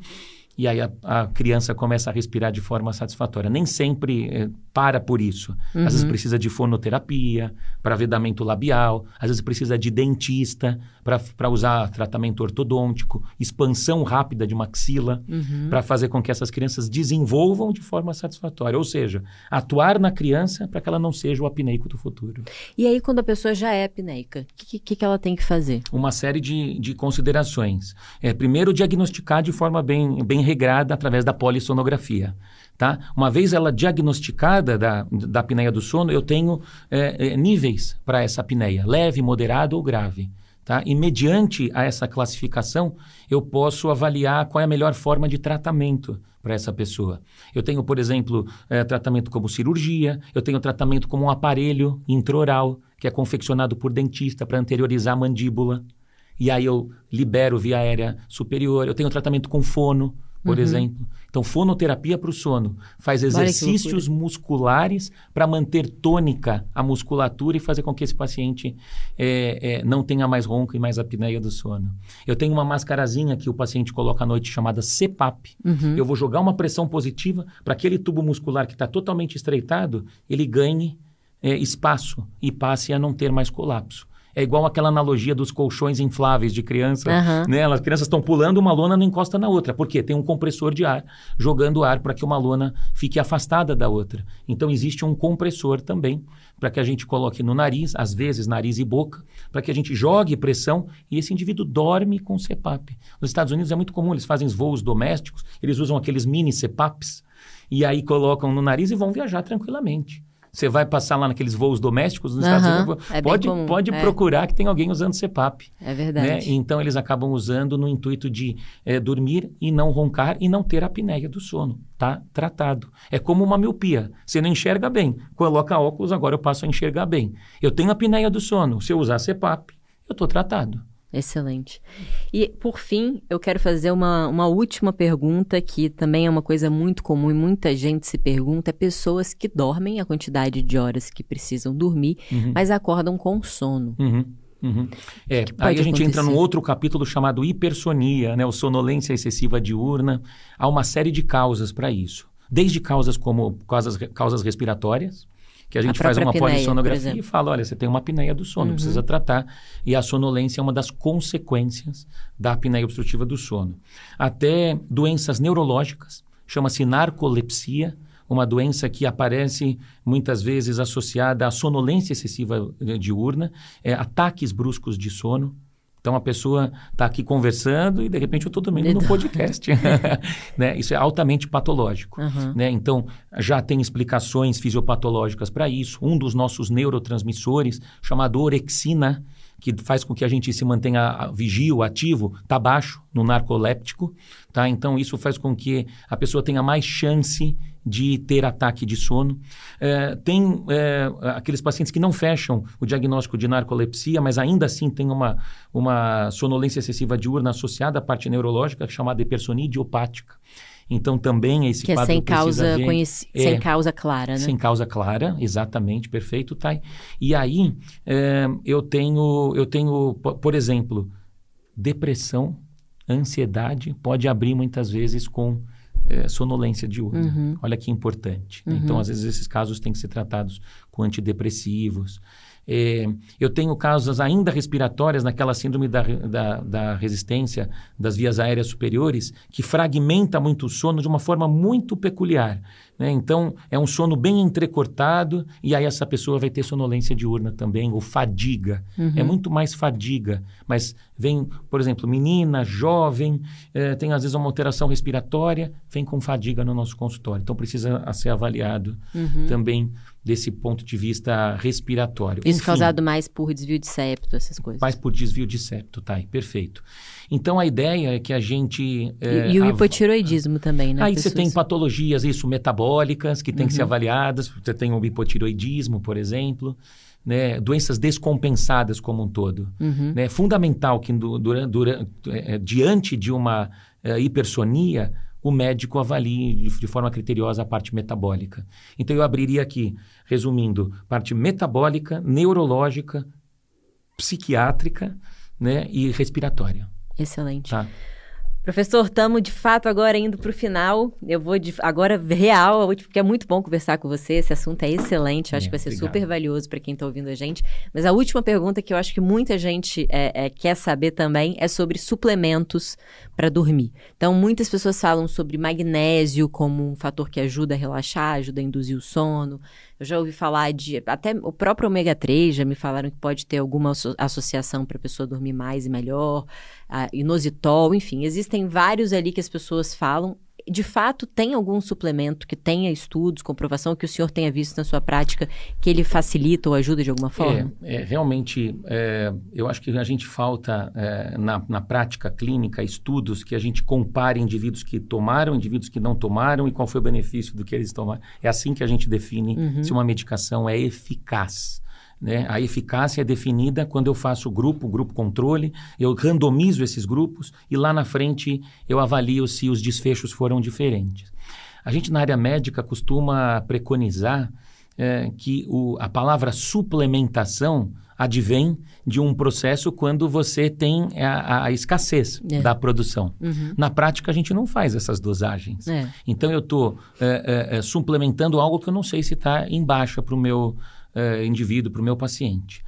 S1: e aí a, a, criança começa a respirar de forma satisfatória. Nem sempre é, para por isso. Uhum. Às vezes uhum. precisa de fonoterapia, para vedamento labial, às vezes precisa de dentista para usar tratamento ortodôntico, expansão rápida de maxila, uhum. para fazer com que essas crianças desenvolvam de forma satisfatória. Ou seja, atuar na criança para que ela não seja o apneico do futuro.
S2: E aí, quando a pessoa já é apneica, o que, que, que, ela tem que fazer?
S1: Uma série de, de considerações. É, primeiro, diagnosticar de forma bem, bem regrada através da polissonografia. Tá? Uma vez ela diagnosticada da, da apneia do sono, eu tenho é, é, níveis para essa apneia, leve, moderado ou grave. Tá? E mediante a essa classificação, eu posso avaliar qual é a melhor forma de tratamento para essa pessoa. Eu tenho, por exemplo, é, tratamento como cirurgia, eu tenho tratamento como um aparelho intraoral, que é confeccionado por dentista para anteriorizar a mandíbula. E aí eu libero via aérea superior. Eu tenho tratamento com fono, por uhum. exemplo. Então, fonoterapia para o sono faz exercícios musculares para manter tônica a musculatura e fazer com que esse paciente é, é, não tenha mais ronco e mais apneia do sono. Eu tenho uma mascarazinha que o paciente coloca à noite chamada CPAP. Uhum. Eu vou jogar uma pressão positiva para aquele tubo muscular que está totalmente estreitado, ele ganhe é, espaço e passe a não ter mais colapso. É igual aquela analogia dos colchões infláveis de criança. Uhum. Né? As crianças estão pulando, uma lona não encosta na outra. Por quê? Tem um compressor de ar jogando ar para que uma lona fique afastada da outra. Então existe um compressor também para que a gente coloque no nariz, às vezes nariz e boca, para que a gente jogue pressão e esse indivíduo dorme com CPAP. Nos Estados Unidos é muito comum, eles fazem voos domésticos, eles usam aqueles mini CPAPs e aí colocam no nariz e vão viajar tranquilamente. Você vai passar lá naqueles voos domésticos nos uhum, Estados Unidos, é pode, pode é. procurar que tem alguém usando CPAP.
S2: É verdade. Né?
S1: Então, eles acabam usando no intuito de é, dormir e não roncar e não ter apneia do sono. Tá tratado. É como uma miopia. Você não enxerga bem. Coloca óculos, agora eu passo a enxergar bem. Eu tenho apneia do sono. Se eu usar CPAP, eu estou tratado.
S2: Excelente. E, por fim, eu quero fazer uma, uma última pergunta, que também é uma coisa muito comum e muita gente se pergunta: é pessoas que dormem a quantidade de horas que precisam dormir, uhum. mas acordam com sono.
S1: Uhum. Uhum. É, aí a gente acontecer? entra num outro capítulo chamado hipersonia, né, ou sonolência excessiva diurna. Há uma série de causas para isso. Desde causas como causas, causas respiratórias, que a gente a faz uma polissonografia e fala, olha, você tem uma apneia do sono, uhum. precisa tratar. E a sonolência é uma das consequências da apneia obstrutiva do sono. Até doenças neurológicas, chama-se narcolepsia, uma doença que aparece muitas vezes associada à sonolência excessiva diurna, é, ataques bruscos de sono, então a pessoa está aqui conversando e de repente eu estou dormindo no podcast. *laughs* né? Isso é altamente patológico. Uhum. Né? Então já tem explicações fisiopatológicas para isso. Um dos nossos neurotransmissores, chamado orexina, que faz com que a gente se mantenha vigio, ativo, está baixo no narcoléptico. Tá? Então isso faz com que a pessoa tenha mais chance de ter ataque de sono. É, tem é, aqueles pacientes que não fecham o diagnóstico de narcolepsia, mas ainda assim tem uma, uma sonolência excessiva diurna associada à parte neurológica, chamada hipersonia idiopática. Então também esse
S2: que é sem causa conheci... é, sem causa clara, né?
S1: Sem causa clara, exatamente, perfeito, Thay. E aí é, eu tenho eu tenho, por exemplo, depressão, ansiedade pode abrir muitas vezes com é, sonolência diurna. Uhum. Olha que importante. Né? Uhum. Então, às vezes, esses casos têm que ser tratados com antidepressivos. É, eu tenho causas ainda respiratórias naquela síndrome da, da, da, resistência das vias aéreas superiores que fragmenta muito o sono de uma forma muito peculiar. Né? Então, é um sono bem entrecortado e aí essa pessoa vai ter sonolência diurna também, ou fadiga. Uhum. É muito mais fadiga, mas vem, por exemplo, menina, jovem, é, tem às vezes uma alteração respiratória, vem com fadiga no nosso consultório. Então, precisa ser avaliado uhum. também desse ponto de vista respiratório.
S2: Isso Enfim, causado mais por desvio de septo, essas coisas.
S1: Mais por desvio de septo, tá aí, perfeito. Então a ideia é que a gente.
S2: É, e, e, o hipotiroidismo também, né?
S1: Aí pessoas... você tem patologias, isso, metabólicas, que têm uhum. que ser uhum. avaliadas. Você tem o hipotiroidismo, por exemplo. Né, doenças descompensadas como um todo. Uhum. Né, fundamental que durante, durante, é, diante de uma hipersonia, o médico avalie de, forma criteriosa a parte metabólica. Então eu abriria aqui, resumindo, parte metabólica, neurológica, psiquiátrica né, e respiratória.
S2: Excelente. Tá. Professor, estamos de fato agora indo para o final. Eu vou de, agora real, porque é muito bom conversar com você. Esse assunto é excelente. Eu acho é, que vai ser obrigado. super valioso para quem está ouvindo a gente. Mas a última pergunta que eu acho que muita gente é, é, quer saber também é sobre suplementos para dormir. Então, muitas pessoas falam sobre magnésio como um fator que ajuda a relaxar, ajuda a induzir o sono. Eu já ouvi falar de. Até o próprio ômega 3 já me falaram que pode ter alguma associação para a pessoa dormir mais e melhor. Uh, inositol, enfim, existem vários ali que as pessoas falam. De fato, tem algum suplemento que tenha estudos, comprovação que o senhor tenha visto na sua prática que ele facilita ou ajuda de alguma forma?
S1: É, é realmente, é, eu acho que a gente falta é, na, na prática clínica estudos que a gente compare indivíduos que tomaram, indivíduos que não tomaram e qual foi o benefício do que eles tomaram. É assim que a gente define uhum. se uma medicação é eficaz. Né? A eficácia é definida quando eu faço grupo, grupo controle, eu randomizo esses grupos e lá na frente eu avalio se os desfechos foram diferentes. A gente na área médica costuma preconizar é, que o, a palavra suplementação advém de um processo quando você tem a, a escassez é. da produção. Uhum. Na prática, a gente não faz essas dosagens. É. Então, eu estou é, é, é, suplementando algo que eu não sei se está em baixa para o meu uh, indivíduo, para o meu paciente.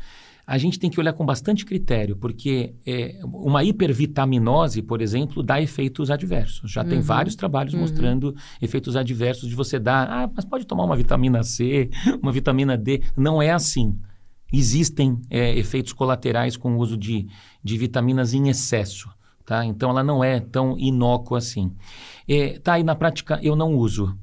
S1: A gente tem que olhar com bastante critério, porque é, uma hipervitaminose, por exemplo, dá efeitos adversos. Já uhum. tem vários trabalhos uhum. mostrando efeitos adversos de você dar, ah, mas pode tomar uma vitamina C, uma vitamina D. Não é assim. Existem é, efeitos colaterais com o uso de, de vitaminas em excesso. Tá? Então, ela não é tão inócua assim. É, tá, e na prática eu não uso.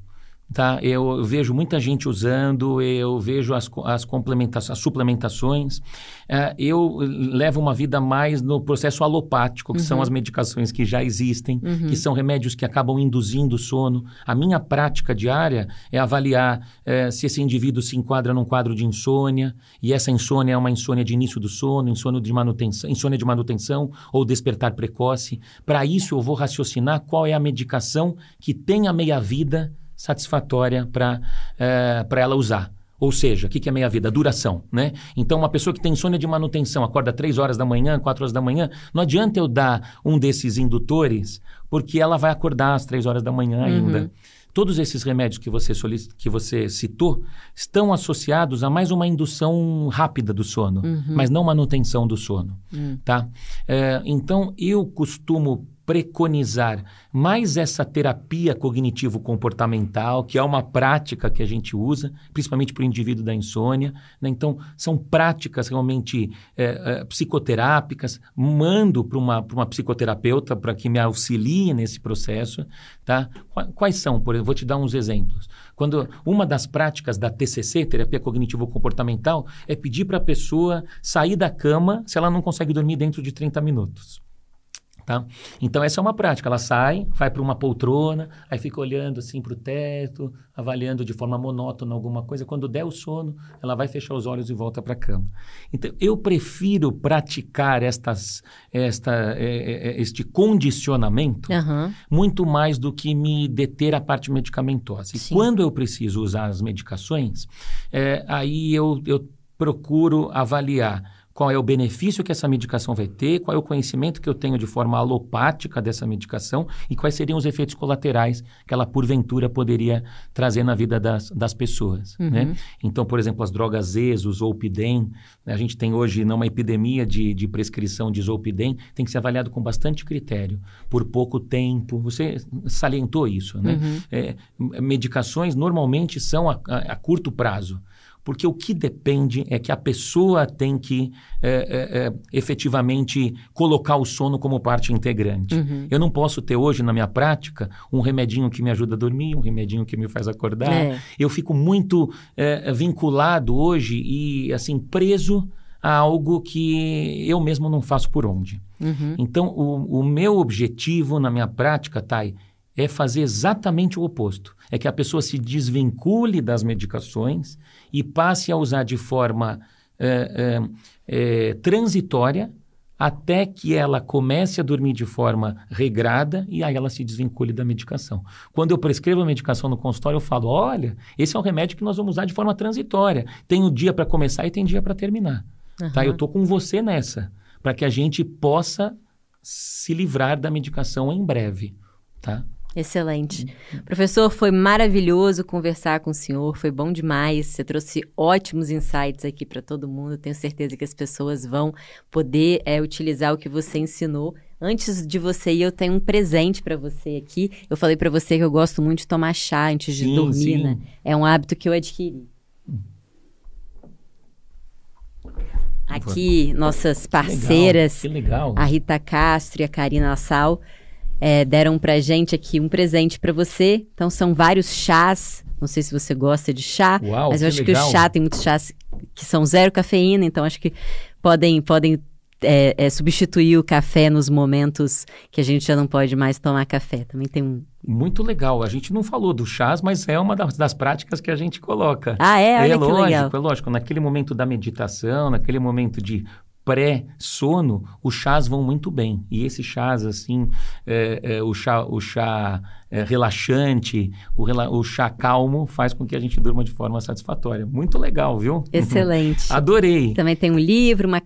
S1: Tá? Eu, vejo muita gente usando, eu vejo as, as complementações, as suplementações. Uh, eu levo uma vida mais no processo alopático, que uhum. são as medicações que já existem, uhum. que são remédios que acabam induzindo o sono. A minha prática diária é avaliar uh, se esse indivíduo se enquadra num quadro de insônia, e essa insônia é uma insônia de início do sono, insônia de manutenção, insônia de manutenção ou despertar precoce. Para isso, eu vou raciocinar qual é a medicação que tem a meia-vida satisfatória para é, ela usar. Ou seja, o que, que é meia-vida? Duração, né? Então, uma pessoa que tem insônia de manutenção, acorda 3 horas da manhã, 4 horas da manhã, não adianta eu dar um desses indutores, porque ela vai acordar às 3 horas da manhã ainda. Uhum. Todos esses remédios que você, que você citou estão associados a mais uma indução rápida do sono, uhum. mas não manutenção do sono, uhum. tá? É, então, eu costumo preconizar mais essa terapia cognitivo-comportamental, que é uma prática que a gente usa, principalmente para o indivíduo da insônia. Né? Então, são práticas realmente é, é, psicoterápicas. Mando para uma, uma psicoterapeuta para que me auxilie nesse processo. Tá? Quais são? Por exemplo, vou te dar uns exemplos. Quando uma das práticas da TCC, terapia cognitivo-comportamental, é pedir para a pessoa sair da cama se ela não consegue dormir dentro de 30 minutos. Tá? Então, essa é uma prática. Ela sai, vai para uma poltrona, aí fica olhando assim para o teto, avaliando de forma monótona alguma coisa. Quando der o sono, ela vai fechar os olhos e volta para a cama. Então, eu prefiro praticar estas, esta, é, é, este condicionamento uhum. muito mais do que me deter a parte medicamentosa. E quando eu preciso usar as medicações, é, aí eu, eu procuro avaliar qual é o benefício que essa medicação vai ter, qual é o conhecimento que eu tenho de forma alopática dessa medicação e quais seriam os efeitos colaterais que ela, porventura, poderia trazer na vida das, das pessoas. Uhum. Né? Então, por exemplo, as drogas ESO, Zolpidem, né? a gente tem hoje uma epidemia de, de prescrição de Zolpidem, tem que ser avaliado com bastante critério, por pouco tempo. Você salientou isso, né? Uhum. É, medicações normalmente são a, a, a curto prazo. Porque o que depende é que a pessoa tem que é, é, efetivamente colocar o sono como parte integrante. Uhum. Eu não posso ter hoje na minha prática um remedinho que me ajuda a dormir, um remedinho que me faz acordar. É. Eu fico muito vinculado hoje e assim preso a algo que eu mesmo não faço por onde. Uhum. Então, o, o meu objetivo na minha prática, Thay, é fazer exatamente o oposto. É que a pessoa se desvincule das medicações e passe a usar de forma é, é, transitória até que ela comece a dormir de forma regrada e aí ela se desvincule da medicação. Quando eu prescrevo a medicação no consultório, eu falo: olha, esse é um remédio que nós vamos usar de forma transitória. Tem o um dia para começar e tem dia para terminar. Uhum. Tá? Eu estou com você nessa, para que a gente possa se livrar da medicação em breve. Tá?
S2: Excelente. Uhum. Professor, foi maravilhoso conversar com o senhor, foi bom demais. Você trouxe ótimos insights aqui para todo mundo. Tenho certeza que as pessoas vão poder é, utilizar o que você ensinou. Antes de você ir, eu tenho um presente para você aqui. Eu falei para você que eu gosto muito de tomar chá antes de sim, dormir, sim. né? É um hábito que eu adquiri. Aqui, nossas parceiras,
S1: que legal, que legal.
S2: a Rita Castro e a Karina Sal é, deram pra gente aqui um presente para você. Então são vários chás. Não sei se você gosta de chá,
S1: Uau,
S2: mas eu
S1: que
S2: acho
S1: legal.
S2: que o chá tem muitos chás que são zero cafeína, então acho que podem, podem é, é, substituir o café nos momentos que a gente já não pode mais tomar café. Também tem um.
S1: Muito legal. A gente não falou do chás, mas é uma das, das práticas que a gente coloca.
S2: Ah, é? Olha
S1: é lógico,
S2: legal.
S1: é lógico. Naquele momento da meditação, naquele momento de pré-sono, os chás vão muito bem. E esses chás, assim, é, é, o chá, o chá é, relaxante, o, rela- o chá calmo, faz com que a gente durma de forma satisfatória. Muito legal, viu?
S2: Excelente. *laughs*
S1: Adorei.
S2: Também tem um livro, uma